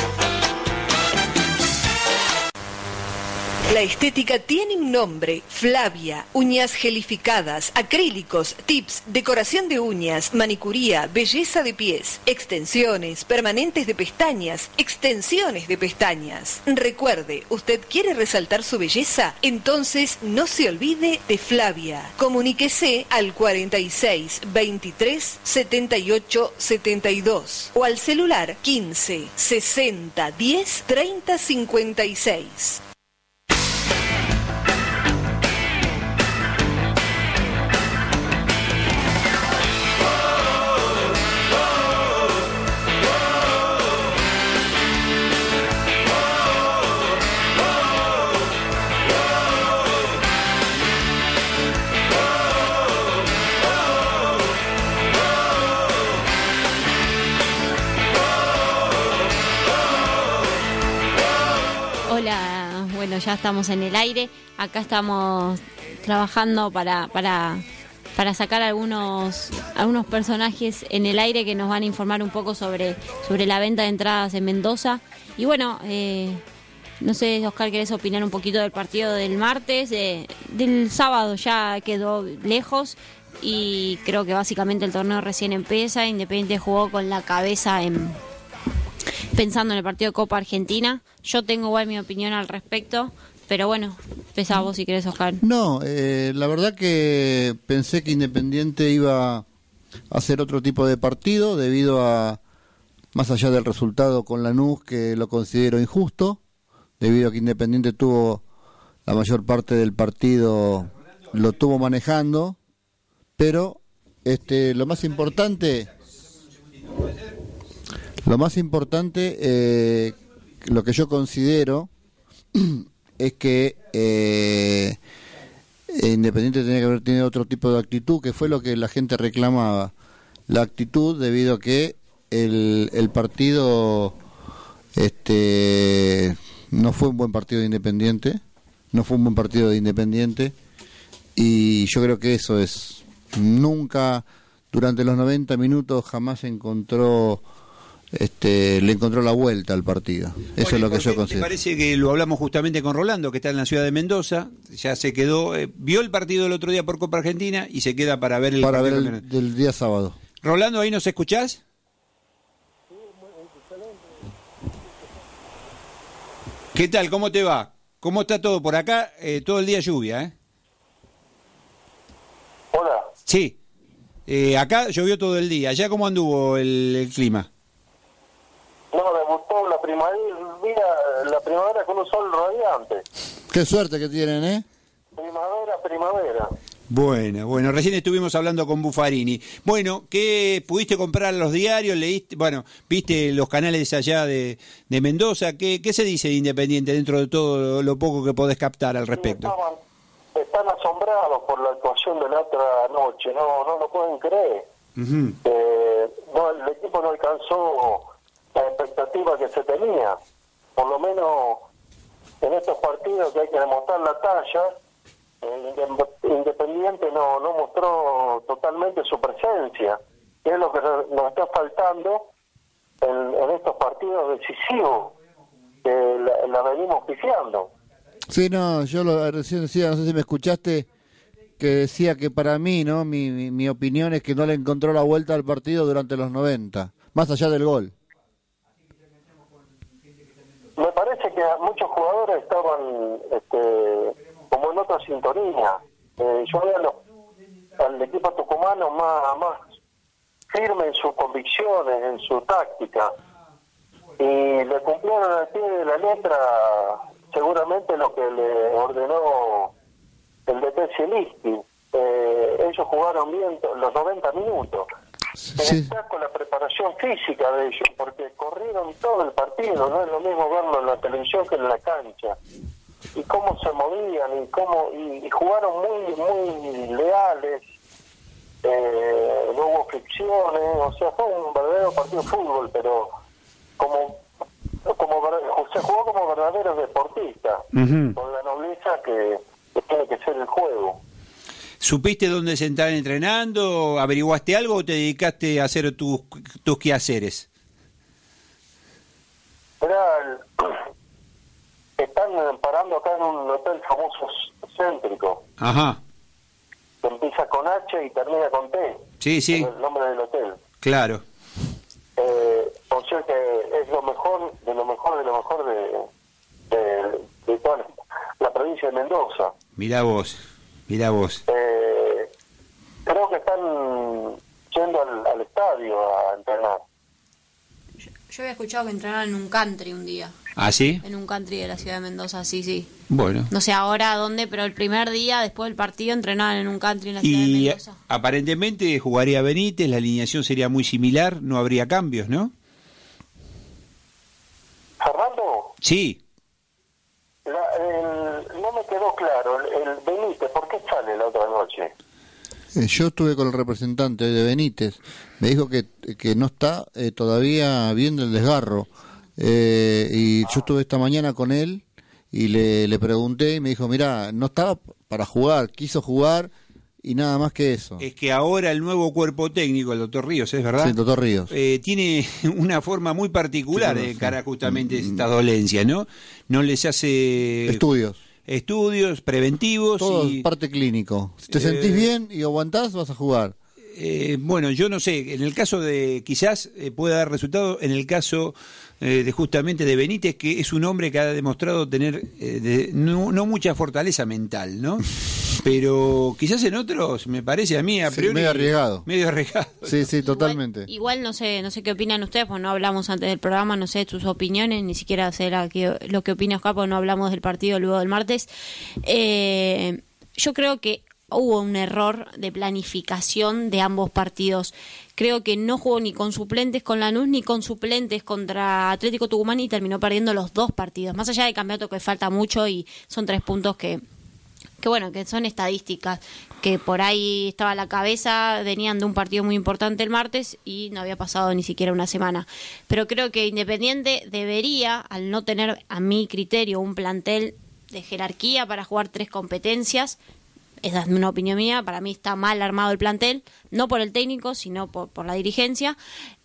La estética tiene un nombre, Flavia, uñas gelificadas, acrílicos, tips, decoración de uñas, manicuría, belleza de pies, extensiones, permanentes de pestañas, extensiones de pestañas. Recuerde, ¿usted quiere resaltar su belleza? Entonces no se olvide de Flavia. Comuníquese al 46 23 78 72 o al celular 15 60 10 30 56. Hola, ya estamos en el aire. Acá estamos trabajando para, para, para sacar algunos, algunos personajes en el aire que nos van a informar un poco sobre, sobre la venta de entradas en Mendoza. Y bueno, eh, no sé, Oscar, ¿querés opinar un poquito del partido del martes? Eh, del sábado ya quedó lejos y creo que básicamente el torneo recién empieza. Independiente jugó con la cabeza en pensando en el partido de Copa Argentina. Yo tengo igual mi opinión al respecto, pero bueno, empezá vos si querés, Oscar. No, eh, la verdad que pensé que Independiente iba a hacer otro tipo de partido debido a, más allá del resultado con Lanús, que lo considero injusto, debido a que Independiente tuvo la mayor parte del partido, lo tuvo manejando, pero este, lo más importante lo más importante, eh, lo que yo considero, *clears throat* es que eh, Independiente tenía que haber tenido otro tipo de actitud, que fue lo que la gente reclamaba. La actitud debido a que el, el partido este, no fue un buen partido de Independiente, no fue un buen partido de Independiente, y yo creo que eso es. Nunca, durante los 90 minutos, jamás encontró este, le encontró la vuelta al partido. Eso es lo que yo Me considero. parece que lo hablamos justamente con Rolando, que está en la ciudad de Mendoza. Ya se quedó, eh, vio el partido el otro día por Copa Argentina y se queda para ver el Para ver el del día sábado. Rolando, ¿ahí nos escuchás? ¿Qué tal? ¿Cómo te va? ¿Cómo está todo? Por acá, eh, todo el día lluvia, ¿eh? Hola. Sí. Eh, acá llovió todo el día. ¿Allá cómo anduvo el, el clima? Primavera, la primavera con un sol radiante. Qué suerte que tienen, ¿eh? Primavera, primavera. Bueno, bueno, recién estuvimos hablando con Buffarini. Bueno, ¿qué pudiste comprar los diarios? ¿Leíste? Bueno, ¿viste los canales allá de, de Mendoza? ¿Qué, ¿Qué se dice de Independiente dentro de todo lo poco que podés captar al respecto? Estaban, están asombrados por la actuación de la otra noche, no, no lo pueden creer. Eh, no, el equipo no alcanzó la que se tenía. Por lo menos en estos partidos que hay que demostrar la talla, Independiente no, no mostró totalmente su presencia. que es lo que nos está faltando en, estos partidos decisivos que la, venimos pifiando. Sí, no, yo lo, recién decía, no sé si me escuchaste, que decía que para mí, ¿no? Mi, mi, mi opinión es que no le encontró la vuelta al partido durante los 90, más allá del gol. Me parece que muchos jugadores estaban este, como en otra sintonía. Eh, yo veo al equipo tucumano más, firme en sus convicciones, en su táctica. Y le cumplieron al pie de la letra seguramente lo que le ordenó el DT Zielinski. Eh, ellos jugaron bien los 90 minutos. Sí. Destaco la preparación física de ellos, porque corrieron todo el partido, no es lo mismo verlo en la televisión que en la cancha. Y cómo se movían, y cómo y, y jugaron muy muy leales, eh, no hubo fricciones, o sea, fue un verdadero partido de fútbol, pero como como se jugó como verdaderos deportistas, Ujú. con la nobleza que, que tiene que ser el juego. ¿Supiste dónde se estaban entrenando? ¿Averiguaste algo o te dedicaste a hacer tus, tus quehaceres? El- *clears throat* están parando acá en un hotel famoso céntrico, Ajá, que empieza con H y termina con T. sí, sí, Es el nombre del hotel. claro. Eh, o sea que es lo mejor, de lo mejor, de lo mejor de, de, de toda la provincia de Mendoza. Mirá vos, mirá vos. Eh, creo que están yendo al, al estadio a entrenar. Yo había escuchado que entrenaban en un country un día. ¿Ah, sí? En un country de la ciudad de Mendoza, sí, sí. Bueno. No sé ahora dónde, pero el primer día después del partido entrenaban en un country en la ciudad de Y Mendoza. aparentemente jugaría Benítez, la alineación sería muy similar, no habría cambios, ¿no? Fernando, Sí, la- el- no me quedó claro, el, el Benítez, ¿por qué sale la otra noche? Eh, Yo estuve con el representante de Benítez, me dijo que, que no está eh, todavía bien del desgarro. Eh, y yo estuve esta mañana con él y le, le pregunté y me dijo, mira, no estaba para jugar, quiso jugar y nada más que eso. es que ahora el nuevo cuerpo técnico, el doctor Ríos, ¿es verdad? Sí, el doctor Ríos. Eh, tiene *laughs* una forma muy particular Sí, de sí. Mm, cara justamente a esta dolencia, ¿no? No les hace Estudios. Estudios preventivos Todo y parte clínico. Si te Eh, sentís bien y aguantás, vas a jugar. Eh, bueno, yo no sé, en el caso de, quizás eh, pueda dar resultado, en el caso eh, de justamente de Benítez, que es un hombre que ha demostrado tener eh, de- no, no mucha fortaleza mental, ¿no? *laughs* Pero quizás en otros, me parece a mí, a Sí, priori... medio arriesgado. Medio arriesgado. Sí, sí, totalmente. Igual no sé, no sé qué opinan ustedes, pues no hablamos antes del programa, no sé sus opiniones, ni siquiera sé la que- lo que opina Oscar, porque no hablamos del partido luego del martes. Eh, yo creo que hubo un error de planificación de ambos partidos. Creo que no jugó ni con suplentes con Lanús ni con suplentes contra Atlético Tucumán y terminó perdiendo los dos partidos. Más allá del campeonato que falta mucho y son tres puntos que que bueno, que son estadísticas, que por ahí estaba la cabeza, venían de un partido muy importante el martes y no había pasado ni siquiera una semana. Pero creo que Independiente debería, al no tener a mi criterio un plantel de jerarquía para jugar tres competencias, esa es una opinión mía, para mí está mal armado el plantel, no por el técnico, sino por, por la dirigencia.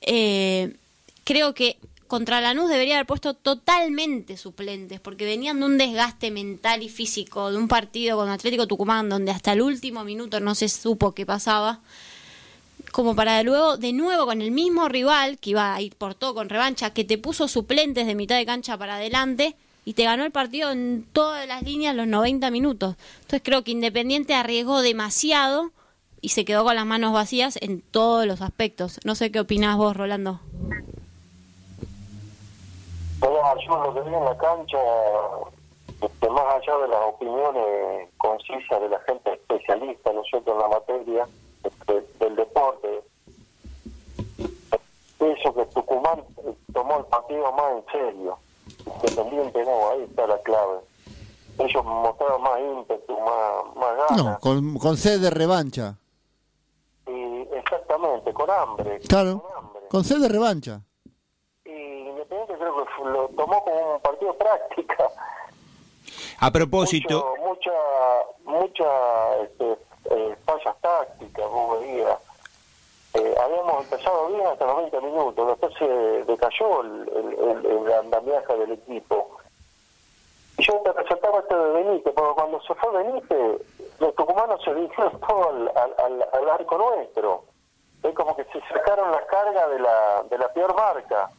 Eh, creo que contra Lanús debería haber puesto totalmente suplentes, porque venían de un desgaste mental y físico, de un partido con Atlético Tucumán, donde hasta el último minuto no se supo qué pasaba, como para luego, de nuevo con el mismo rival, que iba a ir por todo con revancha, que te puso suplentes de mitad de cancha para adelante, y te ganó el partido en todas las líneas los 90 minutos. Entonces creo que Independiente arriesgó demasiado y se quedó con las manos vacías en todos los aspectos. No sé qué opinás vos, Rolando. Mirá, yo lo que vi en la cancha, este, más allá de las opiniones concisas de la gente especialista, ¿no es cierto?, en la materia este, del deporte, pienso que Tucumán eh, tomó el partido más en serio. Independiente no, ahí está la clave. Ellos mostraron más ímpetu, más, más ganas. No, con, con sed de revancha. Y exactamente, con hambre. Claro, con sed de revancha. Y Independiente creo que fu- lo tomó como un partido práctica. A propósito, Mucho- mucha mucha este, eh, fallas tácticas, vos veías. Eh, habíamos empezado bien hasta los 20 minutos, después se decayó el, el, el, el andamiaje del equipo. Y yo te presentaba esto de Benítez, porque cuando se fue Benítez, los tucumanos se dirigieron todo al, al, al, al arco nuestro. Es como que se sacaron la carga de la, de la peor marca.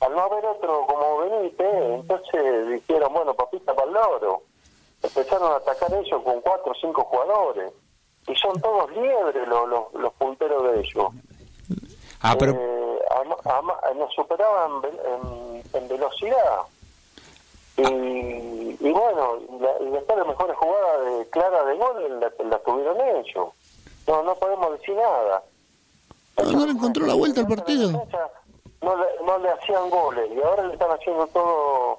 Al no haber otro como Benítez, entonces dijeron, bueno, papita para el loro. Empezaron a atacar ellos con cuatro o cinco jugadores. Y son todos liebres los, los, los punteros de ellos. Ah, pero Eh, ama- ama- nos superaban en, ve- en- en velocidad. Y, y bueno, la- y después las mejores jugadas de, claras de gol las la tuvieron ellos. No, no podemos decir nada. No, no le encontró la vuelta al partido. No le, no le hacían goles y ahora le están haciendo todo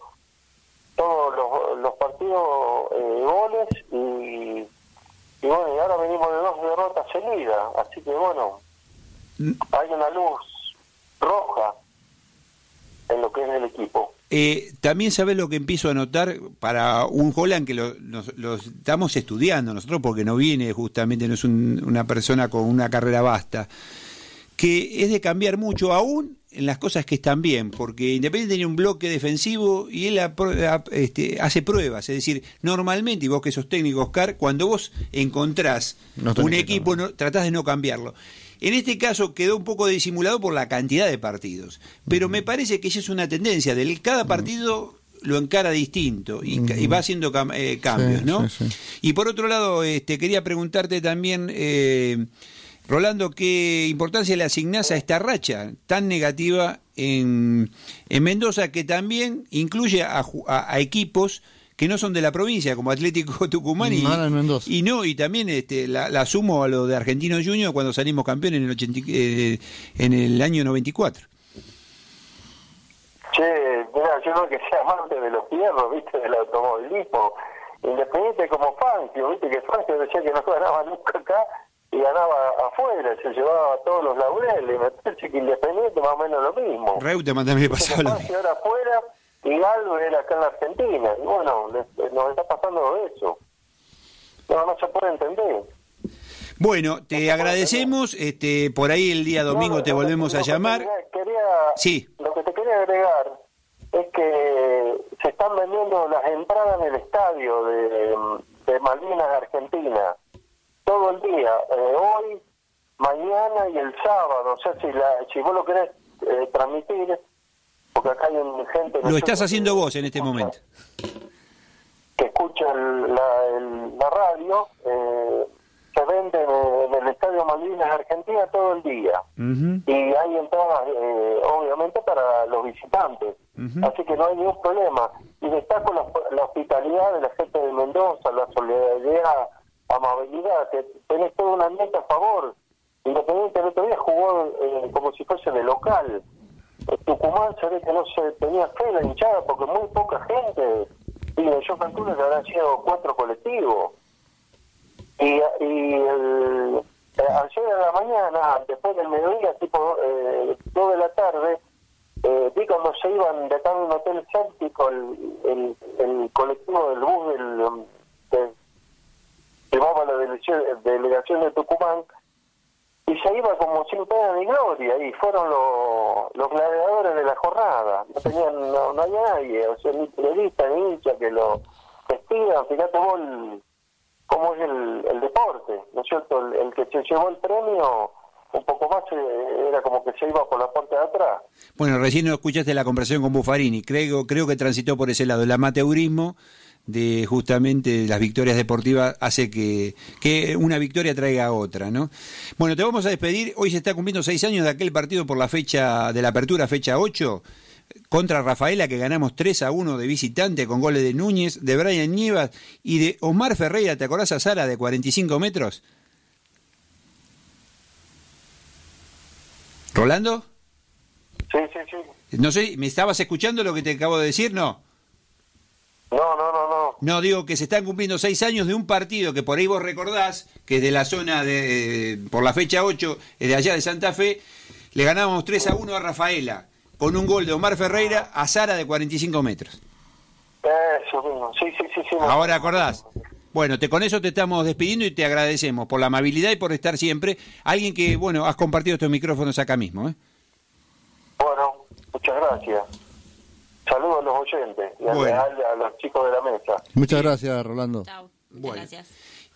todos los, los partidos eh, goles y, y bueno, y ahora venimos de dos derrotas seguidas, así que bueno, hay una luz roja en lo que es el equipo. Eh, también sabes lo que empiezo a notar para un Holland que lo, nos- lo estamos estudiando nosotros porque no viene justamente, no es un- una persona con una carrera vasta, que es de cambiar mucho aún en las cosas que están bien, porque Independiente tiene un bloque defensivo y él este, hace pruebas, es decir, normalmente, y vos que sos técnico, Oscar, cuando vos encontrás No un equipo, no, tratás de no cambiarlo. En este caso quedó un poco disimulado por la cantidad de partidos, pero me parece que esa es una tendencia, del cada partido lo encara distinto y, va haciendo cam- eh, cambios, Sí, ¿no? sí, sí. Y por otro lado, este, quería preguntarte también, eh, Rolando, ¿qué importancia le asignás a esta racha tan negativa en, en Mendoza que también incluye a, ju- a- a equipos que no son de la provincia, como Atlético *laughs* Tucumán y, no, y también este, la, la sumo a lo de Argentino Junior cuando salimos campeones en el, 80 y- eh, en el año 94. Che, mira, yo no que sea amante de los fierros, viste, del automovilismo, independiente como Fangio, viste, que Fangio decía que no ganaba nunca acá y ganaba afuera, se llevaba todos los laureles, me parece que Independiente más o menos lo mismo. Reutemann también pasaba lo mismo. Era afuera y Gallo era acá en la Argentina, y bueno, le- nos está pasando eso. No, no se puede entender. Bueno, te agradecemos, este, por ahí el día domingo No, te volvemos a llamar. Quería, quería- Sí. Lo que te quería agregar es que se están vendiendo las entradas en el estadio de, de Malvinas, Argentina, todo el día, eh, hoy, mañana y el sábado. O sea, si, la, si vos lo querés eh, transmitir, porque acá hay un- gente... Lo estás haciendo vos en este momento. que escucha el- la, el- la radio, eh, se vende en, el Estadio Malvinas Argentina todo el día. Y hay entradas, eh, obviamente, para los visitantes. Así que no hay ningún problema. Y destaco la, la hospitalidad de la gente de Mendoza, la solidaridad, amabilidad. que tenés todo un ambiente a favor. Independiente el otro día jugó eh, como si fuese de local. Tucumán se ve que no se tenía fe la hinchada porque muy poca gente. Y yo calculo que habrán sido cuatro colectivos. Y, y el, eh, ayer a la mañana, después del mediodía, tipo eh, de la tarde, eh, vi cuando se iban de acá de un hotel céltico el, el, el colectivo del bus del, llevaba la delegación, delegación de Tucumán y se iba como sin pena ni gloria y fueron los, los gladiadores de la jornada. No tenían no, no había nadie o sea ni periodista ni hincha que lo vestidan fíjate vos el- cómo es el, el deporte no es cierto el, el que se llevó el premio un poco más eh, era como que se iba por la puerta de atrás. Bueno, recién no escuchaste la conversación con Buffarini. Creo, creo que transitó por ese lado. El amateurismo de justamente las victorias deportivas hace que, que una victoria traiga otra, ¿no? Bueno, te vamos a despedir. Hoy se está cumpliendo seis años de aquel partido por la fecha de la apertura, fecha 8, contra Rafaela, que ganamos 3 a 1 de visitante con goles de Núñez, de Brian Nievas y de Omar Ferreira. ¿Te acordás a Sara de 45 metros? ¿Rolando? sí sí sí No sé, ¿me estabas escuchando lo que te acabo de decir? No. no no no no No, digo que se están cumpliendo seis años de un partido que por ahí vos recordás, que es de la zona de, eh, por la fecha 8, es de allá de Santa Fe, le ganábamos 3 a 1 a Rafaela, con un gol de Omar Ferreira a Sara de 45 metros. eso mismo sí sí sí sí Ahora acordás. Bueno, te, con eso te estamos despidiendo y te agradecemos por la amabilidad y por estar siempre. Alguien que, bueno, has compartido estos micrófonos acá mismo. ¿eh? Bueno, muchas gracias. Saludos a los oyentes y a, Bueno. a- a los chicos de la mesa. Muchas gracias, Rolando. Bueno.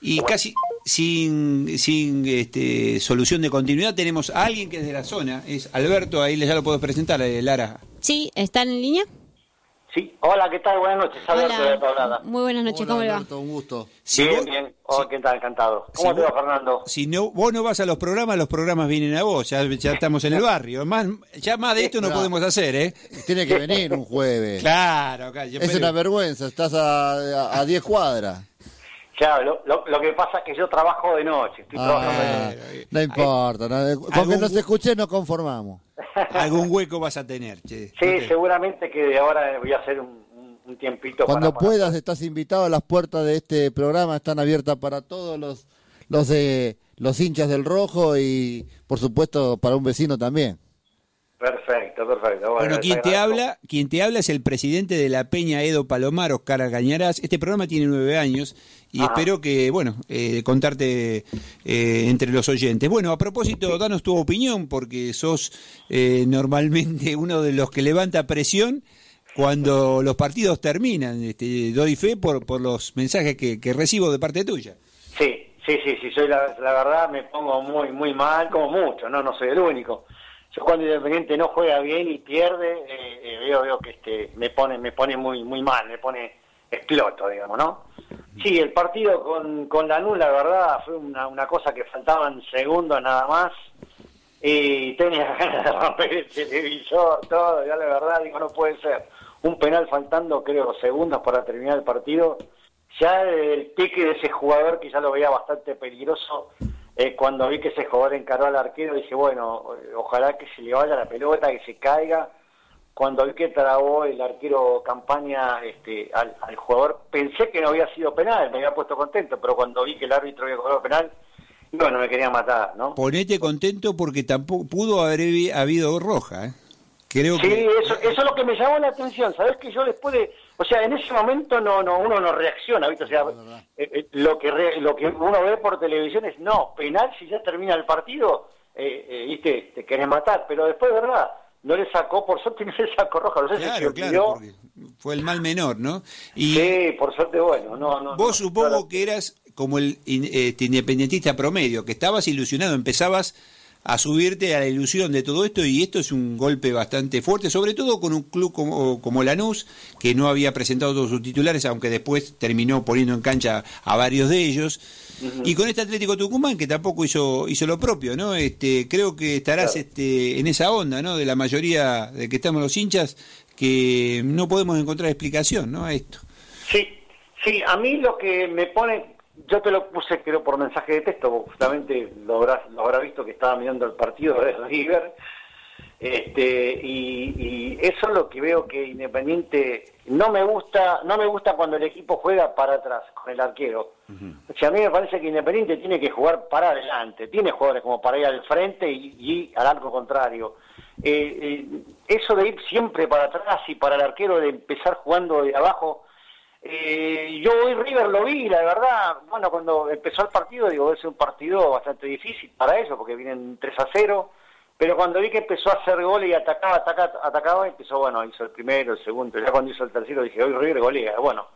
Y casi sin, sin este, solución de continuidad tenemos a alguien que es de la zona, es Alberto, ahí ya lo puedo presentar, eh, Lara. Sí, ¿están en línea? Sí, hola, ¿qué tal? Buenas noches, Alberto de Tablada. Muy buenas noches, ¿cómo le va? un gusto. bien, bien. Hola, ¿qué tal? Encantado. ¿Cómo si te va, vos- Fernando? Si no, vos no vas a los programas, los programas vienen a vos, ya, ya estamos en el *laughs* barrio. Más, ya más de esto no Claro. podemos hacer, ¿eh? Tiene que venir un jueves. Claro, acá, Es espero- una vergüenza, estás a a- a 10 cuadras. Claro, lo, lo, lo que pasa es que yo trabajo de noche, estoy trabajando de Ah, noche. no importa, no- con que nos escuche nos conformamos. *laughs* Algún hueco vas a tener, che. Sí, seguramente que de ahora voy a hacer un, tiempito Cuando para, para- puedas estás invitado, las puertas de este programa están abiertas para todos los los de los hinchas del rojo y por supuesto para un vecino también. Perfecto, perfecto. Bueno, Bueno, quien te habla, quien te habla es el presidente de la Peña Edo Palomar, Oscar Algañarás. Este programa tiene nueve años y Ajá. espero que, bueno, eh, contarte eh, entre los oyentes. Bueno, a propósito, danos tu opinión porque sos eh, normalmente *laughs* uno de los que levanta presión cuando los partidos terminan. Este, doy fe por, por los mensajes que, que recibo de parte tuya. Sí, sí, sí, sí, soy la, la verdad me pongo muy, muy mal, como mucho, no, no soy el único. Yo cuando Independiente no juega bien y pierde, eh, eh, veo, veo que este, me pone, me pone muy, muy mal, me pone exploto, digamos, ¿no? Sí, el partido con, con Lanús, la verdad, fue una, una cosa que faltaban segundos nada más y tenía *laughs* ganas de romper el televisor, todo, ya la verdad, digo, no puede ser. Un penal faltando, creo, segundos para terminar el partido. Ya el pique de ese jugador, que ya lo veía bastante peligroso, cuando vi que ese jugador encaró al arquero, dije, bueno, ojalá que se le vaya la pelota, que se caiga. Cuando vi que trabó el arquero campaña este, al, al jugador, pensé que no había sido penal, me había puesto contento, pero cuando vi que el árbitro había cobrado penal, bueno, me quería matar, ¿no? Ponete contento porque tampoco pudo haber habi- habido roja. ¿eh? Creo Sí, que eso, eso es lo que me llamó la atención. Sabes que yo después de, o sea, en ese momento no, no, uno no reacciona, ¿viste? O sea, eh, eh, lo que re- lo que uno ve por televisión es no, penal si ya termina el partido, eh, eh, viste, te querés matar, pero después, verdad, no le sacó, por suerte no le sacó roja, no sé si Claro, porque fue el mal menor, ¿no? Y Sí, por suerte, bueno, no, no. vos no, supongo claro. que eras como el este, independentista promedio, que estabas ilusionado, empezabas a subirte a la ilusión de todo esto y esto es un golpe bastante fuerte, sobre todo con un club como, como Lanús, que no había presentado todos sus titulares, aunque después terminó poniendo en cancha a varios de ellos. Y con este Atlético Tucumán, que tampoco hizo, hizo lo propio, ¿no? Este, creo que estarás Claro. este, en esa onda, ¿no? De la mayoría de que estamos los hinchas, que no podemos encontrar explicación, ¿no? A esto. Sí, sí, a mí lo que me pone, yo te lo puse creo por mensaje de texto, justamente lo habrás, lo habrás visto que estaba mirando el partido de River, este, y, y eso es lo que veo que Independiente no me gusta, no me gusta cuando el equipo juega para atrás con el arquero. O sea, a mí me parece que Independiente tiene que jugar para adelante, tiene jugadores como para ir al frente y, y al arco contrario. Eh, eh, eso de ir siempre para atrás y para el arquero de empezar jugando de abajo, eh, yo hoy River lo vi, la verdad, bueno, cuando empezó el partido, digo, es un partido bastante difícil para ellos, porque vienen 3 a 0, pero cuando vi que empezó a hacer goles y atacaba, atacaba, atacaba, empezó, bueno, hizo el primero, el segundo, ya cuando hizo el tercero dije, hoy River golea, bueno,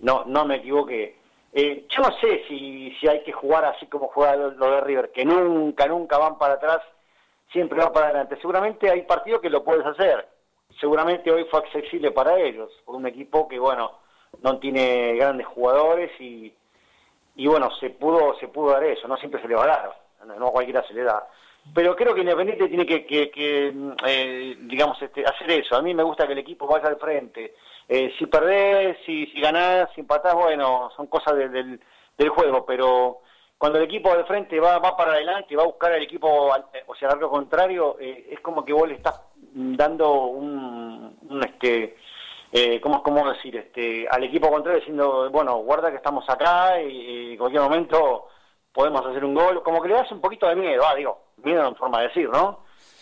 no, no me equivoqué. Eh, yo no sé si, si hay que jugar así como juega lo, de River, que nunca, nunca van para atrás, siempre van para adelante. Seguramente hay partidos que lo puedes hacer, seguramente hoy fue accesible para ellos, por un equipo que, bueno, no tiene grandes jugadores y, y bueno, se pudo se pudo dar eso, no siempre se le va a dar, no, a cualquiera se le da. Pero creo que Independiente tiene que, que, que, eh, digamos, este, hacer eso. A mí me gusta que el equipo vaya al frente. Eh, si perdés, si, si ganás, si empatás, bueno, son cosas del, del, juego, pero cuando el equipo del frente va, va para adelante y va a buscar al equipo, o sea, al contrario, eh, es como que vos le estás dando un, un este, eh, ¿cómo, ¿cómo decir? Este, al equipo contrario diciendo, bueno, guarda que estamos acá y, y en cualquier momento podemos hacer un gol, como que le das un poquito de miedo, ah, digo, miedo en forma de decir, ¿no?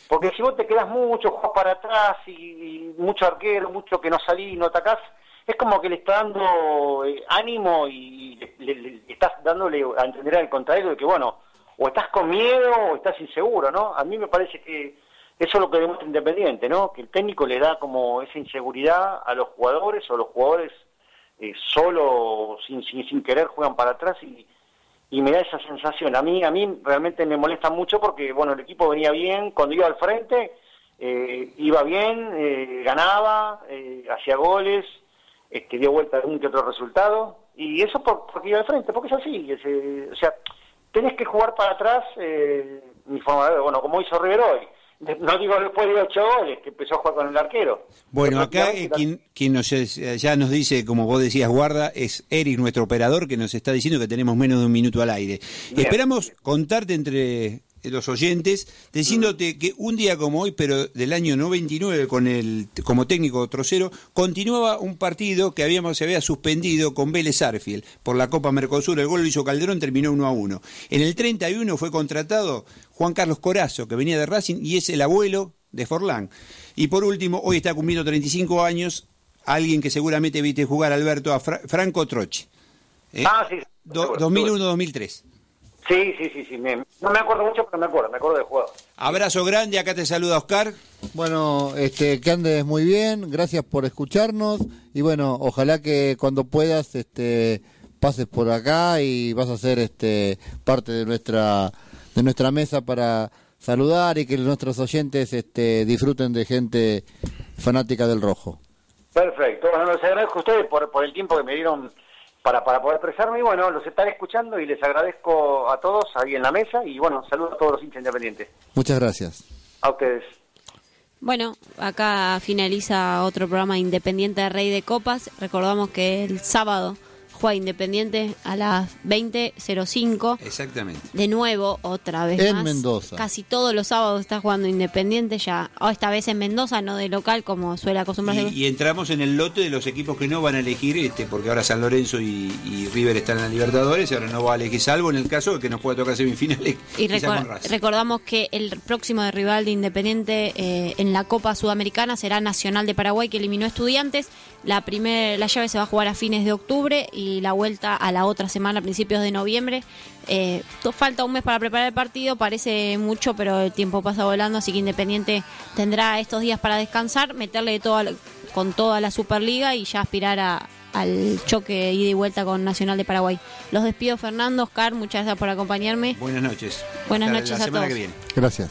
Porque si vos te quedás mucho, jugás para atrás y, mucho arquero, mucho que no salís, no atacás, es como que le está dando eh, ánimo y le, le- le estás dándole a entender al contrario de que, bueno, o estás con miedo o estás inseguro, ¿no? A mí me parece que eso es lo que demuestra Independiente, ¿no? Que el técnico le da como esa inseguridad a los jugadores o los jugadores eh, solo, sin, sin, sin querer, juegan para atrás y, y me da esa sensación. A mí, a mí realmente me molesta mucho porque, bueno, el equipo venía bien, cuando iba al frente, eh, iba bien, eh, ganaba, eh, hacía goles, este, dio vuelta algún que otro resultado, y eso por, porque iba al frente, porque es así, es, eh, o sea, tenés que jugar para atrás, bueno, como hizo River hoy. No digo después de ocho goles, que empezó a jugar con el arquero. Bueno, acá eh, quien, quien nos, eh, ya nos dice, como vos decías, guarda, es Eric, nuestro operador, que nos está diciendo que tenemos menos de un minuto al aire. Esperamos contarte entre los oyentes, diciéndote que un día como hoy, pero del año 99, con el, como técnico trocero, continuaba un partido que habíamos, se había suspendido con Vélez Arfield por la Copa Mercosur. El gol lo hizo Calderón, terminó 1 a 1. En el 31 fue contratado Juan Carlos Corazo, que venía de Racing y es el abuelo de Forlán. Y por último, hoy está cumpliendo 35 años alguien que seguramente viste jugar, Alberto, a Fra- Franco Troche. ¿Eh? Ah, sí. Do- 2001-2003. Sí, sí, sí, sí. me- no me acuerdo mucho, pero me acuerdo, me acuerdo del juego. Abrazo grande, acá te saluda Oscar. Bueno, este, que andes muy bien, gracias por escucharnos y bueno, ojalá que cuando puedas, este, pases por acá y vas a ser, este, parte de nuestra, de nuestra mesa para saludar y que nuestros oyentes, este, disfruten de gente fanática del rojo. Perfecto. Bueno, les agradezco a ustedes por, por el tiempo que me dieron para, para poder expresarme y bueno, los estaré escuchando y les agradezco a todos ahí en la mesa y bueno, saludos a todos los hinchas independientes. Muchas gracias. A ustedes. Bueno, acá finaliza otro programa Independiente de Rey de Copas. Recordamos que el sábado juega Independiente a las 20.05. Exactamente. De nuevo, otra vez En más. Mendoza. Casi todos los sábados está jugando Independiente ya. oh, esta vez en Mendoza, no de local como suele acostumbrarse. Y, y entramos en el lote de los equipos que no van a elegir, este, porque ahora San Lorenzo y, y River están en la Libertadores, ahora no va a elegir, salvo en el caso de que nos pueda tocar semifinales. *laughs* Y recor- recordamos que el próximo de rival de Independiente eh, en la Copa Sudamericana será Nacional de Paraguay, que eliminó a Estudiantes. La, primer, la llave se va a jugar a fines de octubre y la vuelta a la otra semana, a principios de noviembre. Eh, to- falta un mes para preparar el partido, parece mucho, pero el tiempo pasa volando, así que Independiente tendrá estos días para descansar, meterle toda, con toda la Superliga y ya aspirar a, al choque ida y vuelta con Nacional de Paraguay. Los despido, Fernando, Oscar, muchas gracias por acompañarme. Buenas noches. Buenas Hasta noches la a semana todos. que viene. Gracias.